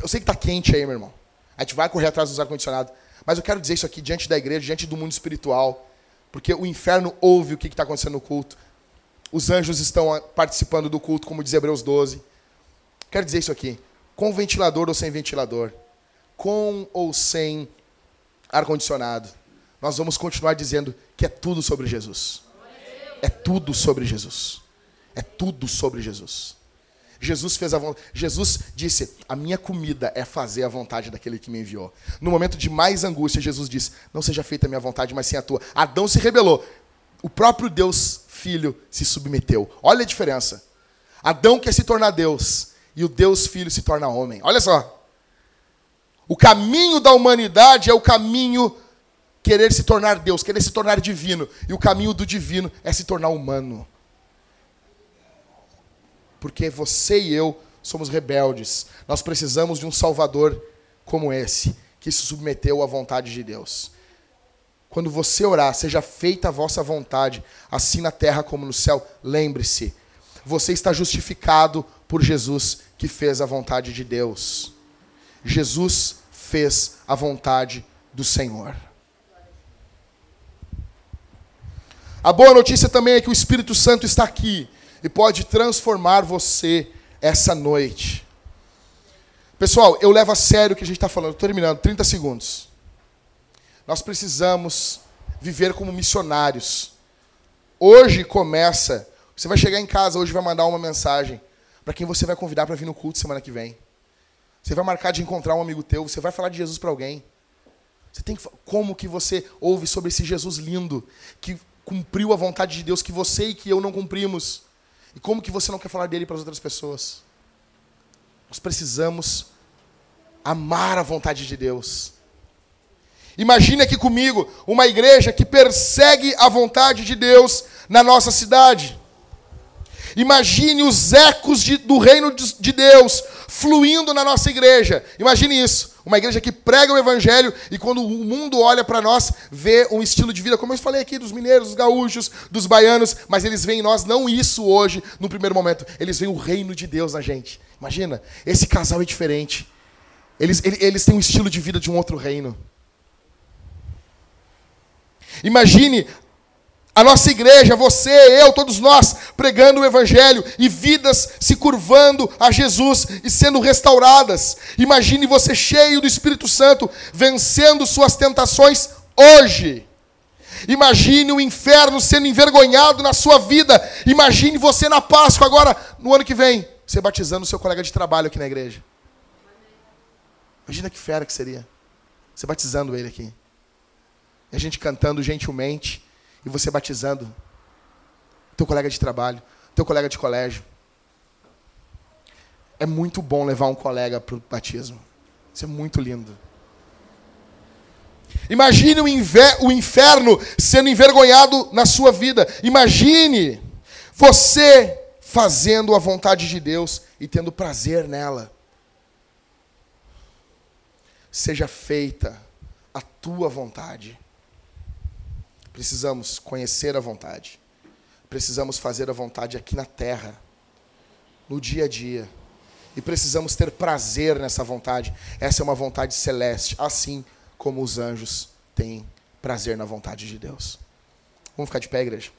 Eu sei que está quente aí, meu irmão. A gente vai correr atrás dos ar-condicionado. Mas eu quero dizer isso aqui diante da igreja, diante do mundo espiritual. Porque o inferno ouve o que está acontecendo no culto. Os anjos estão participando do culto, como diz Hebreus 12. Quero dizer isso aqui. Com ventilador ou sem ventilador. Com ou sem ar-condicionado nós vamos continuar dizendo que é tudo sobre Jesus. É tudo sobre Jesus. É tudo sobre Jesus. Jesus fez a vontade. Jesus disse: "A minha comida é fazer a vontade daquele que me enviou". No momento de mais angústia, Jesus disse: "Não seja feita a minha vontade, mas sim a tua". Adão se rebelou. O próprio Deus Filho se submeteu. Olha a diferença. Adão quer se tornar Deus e o Deus Filho se torna homem. Olha só. O caminho da humanidade é o caminho querer se tornar Deus, querer se tornar divino. E o caminho do divino é se tornar humano. Porque você e eu somos rebeldes. Nós precisamos de um Salvador como esse, que se submeteu à vontade de Deus. Quando você orar, seja feita a vossa vontade, assim na terra como no céu, lembre-se, você está justificado por Jesus que fez a vontade de Deus. Jesus fez a vontade do Senhor. A boa notícia também é que o Espírito Santo está aqui e pode transformar você essa noite. Pessoal, eu levo a sério o que a gente está falando. Estou terminando, 30 segundos. Nós precisamos viver como missionários. Hoje começa. Você vai chegar em casa, hoje vai mandar uma mensagem para quem você vai convidar para vir no culto semana que vem. Você vai marcar de encontrar um amigo teu, você vai falar de Jesus para alguém. Você tem que como que você ouve sobre esse Jesus lindo que cumpriu a vontade de Deus que você e que eu não cumprimos? E como que você não quer falar dele para as outras pessoas? Nós precisamos amar a vontade de Deus. Imagine aqui comigo uma igreja que persegue a vontade de Deus na nossa cidade. Imagine os ecos de, do reino de, de Deus fluindo na nossa igreja. Imagine isso. Uma igreja que prega o evangelho e quando o mundo olha para nós, vê um estilo de vida, como eu falei aqui, dos mineiros, dos gaúchos, dos baianos, mas eles veem em nós não isso hoje, no primeiro momento. Eles veem o reino de Deus na gente. Imagina, esse casal é diferente. Eles, eles, eles têm um estilo de vida de um outro reino. Imagine a nossa igreja, você, eu, todos nós, pregando o Evangelho e vidas se curvando a Jesus e sendo restauradas. Imagine você cheio do Espírito Santo, vencendo suas tentações hoje. Imagine o inferno sendo envergonhado na sua vida. Imagine você na Páscoa, agora, no ano que vem, você batizando seu colega de trabalho aqui na igreja. Imagina que fera que seria. Você batizando ele aqui. A gente cantando gentilmente e você batizando teu colega de trabalho, teu colega de colégio. É muito bom levar um colega para o batismo. Isso é muito lindo. Imagine o, o inferno sendo envergonhado na sua vida. Imagine você fazendo a vontade de Deus e tendo prazer nela. Seja feita a tua vontade. Precisamos conhecer a vontade. Precisamos fazer a vontade aqui na terra, no dia a dia. E precisamos ter prazer nessa vontade. Essa é uma vontade celeste, assim como os anjos têm prazer na vontade de Deus. Vamos ficar de pé, igreja?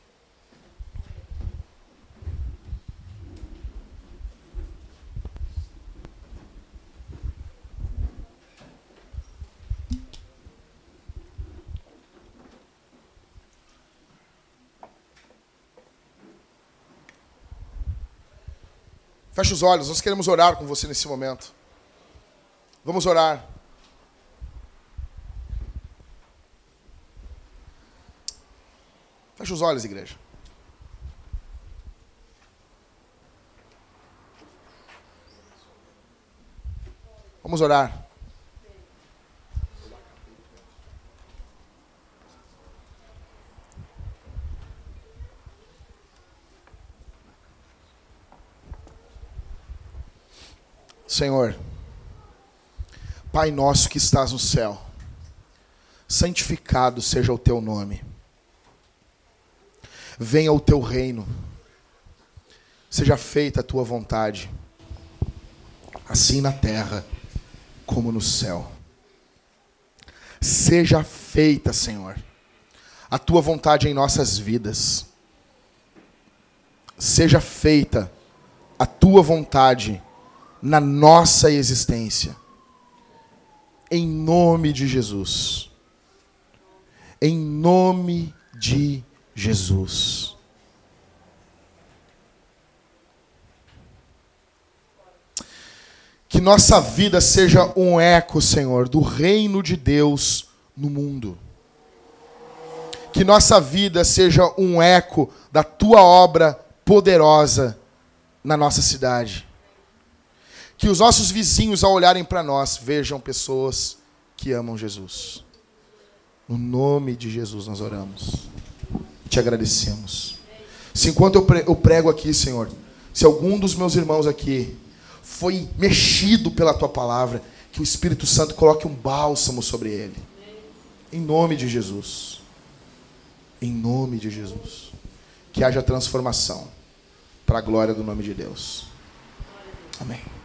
Feche os olhos, nós queremos orar com você nesse momento. Vamos orar. Feche os olhos, igreja. Vamos orar. Senhor, Pai nosso que estás no céu, santificado seja o teu nome. Venha o teu reino. Seja feita a tua vontade, assim na terra como no céu. Seja feita, Senhor, a tua vontade em nossas vidas. Seja feita a tua vontade na nossa existência. Em nome de Jesus. Em nome de Jesus. Que nossa vida seja um eco, Senhor, do reino de Deus no mundo. Que nossa vida seja um eco da tua obra poderosa na nossa cidade. Que os nossos vizinhos, ao olharem para nós, vejam pessoas que amam Jesus. No nome de Jesus nós oramos. Te agradecemos. Se enquanto eu prego aqui, Senhor, se algum dos meus irmãos aqui foi mexido pela tua palavra, que o Espírito Santo coloque um bálsamo sobre ele. Em nome de Jesus. Em nome de Jesus. Que haja transformação para a glória do nome de Deus. Amém.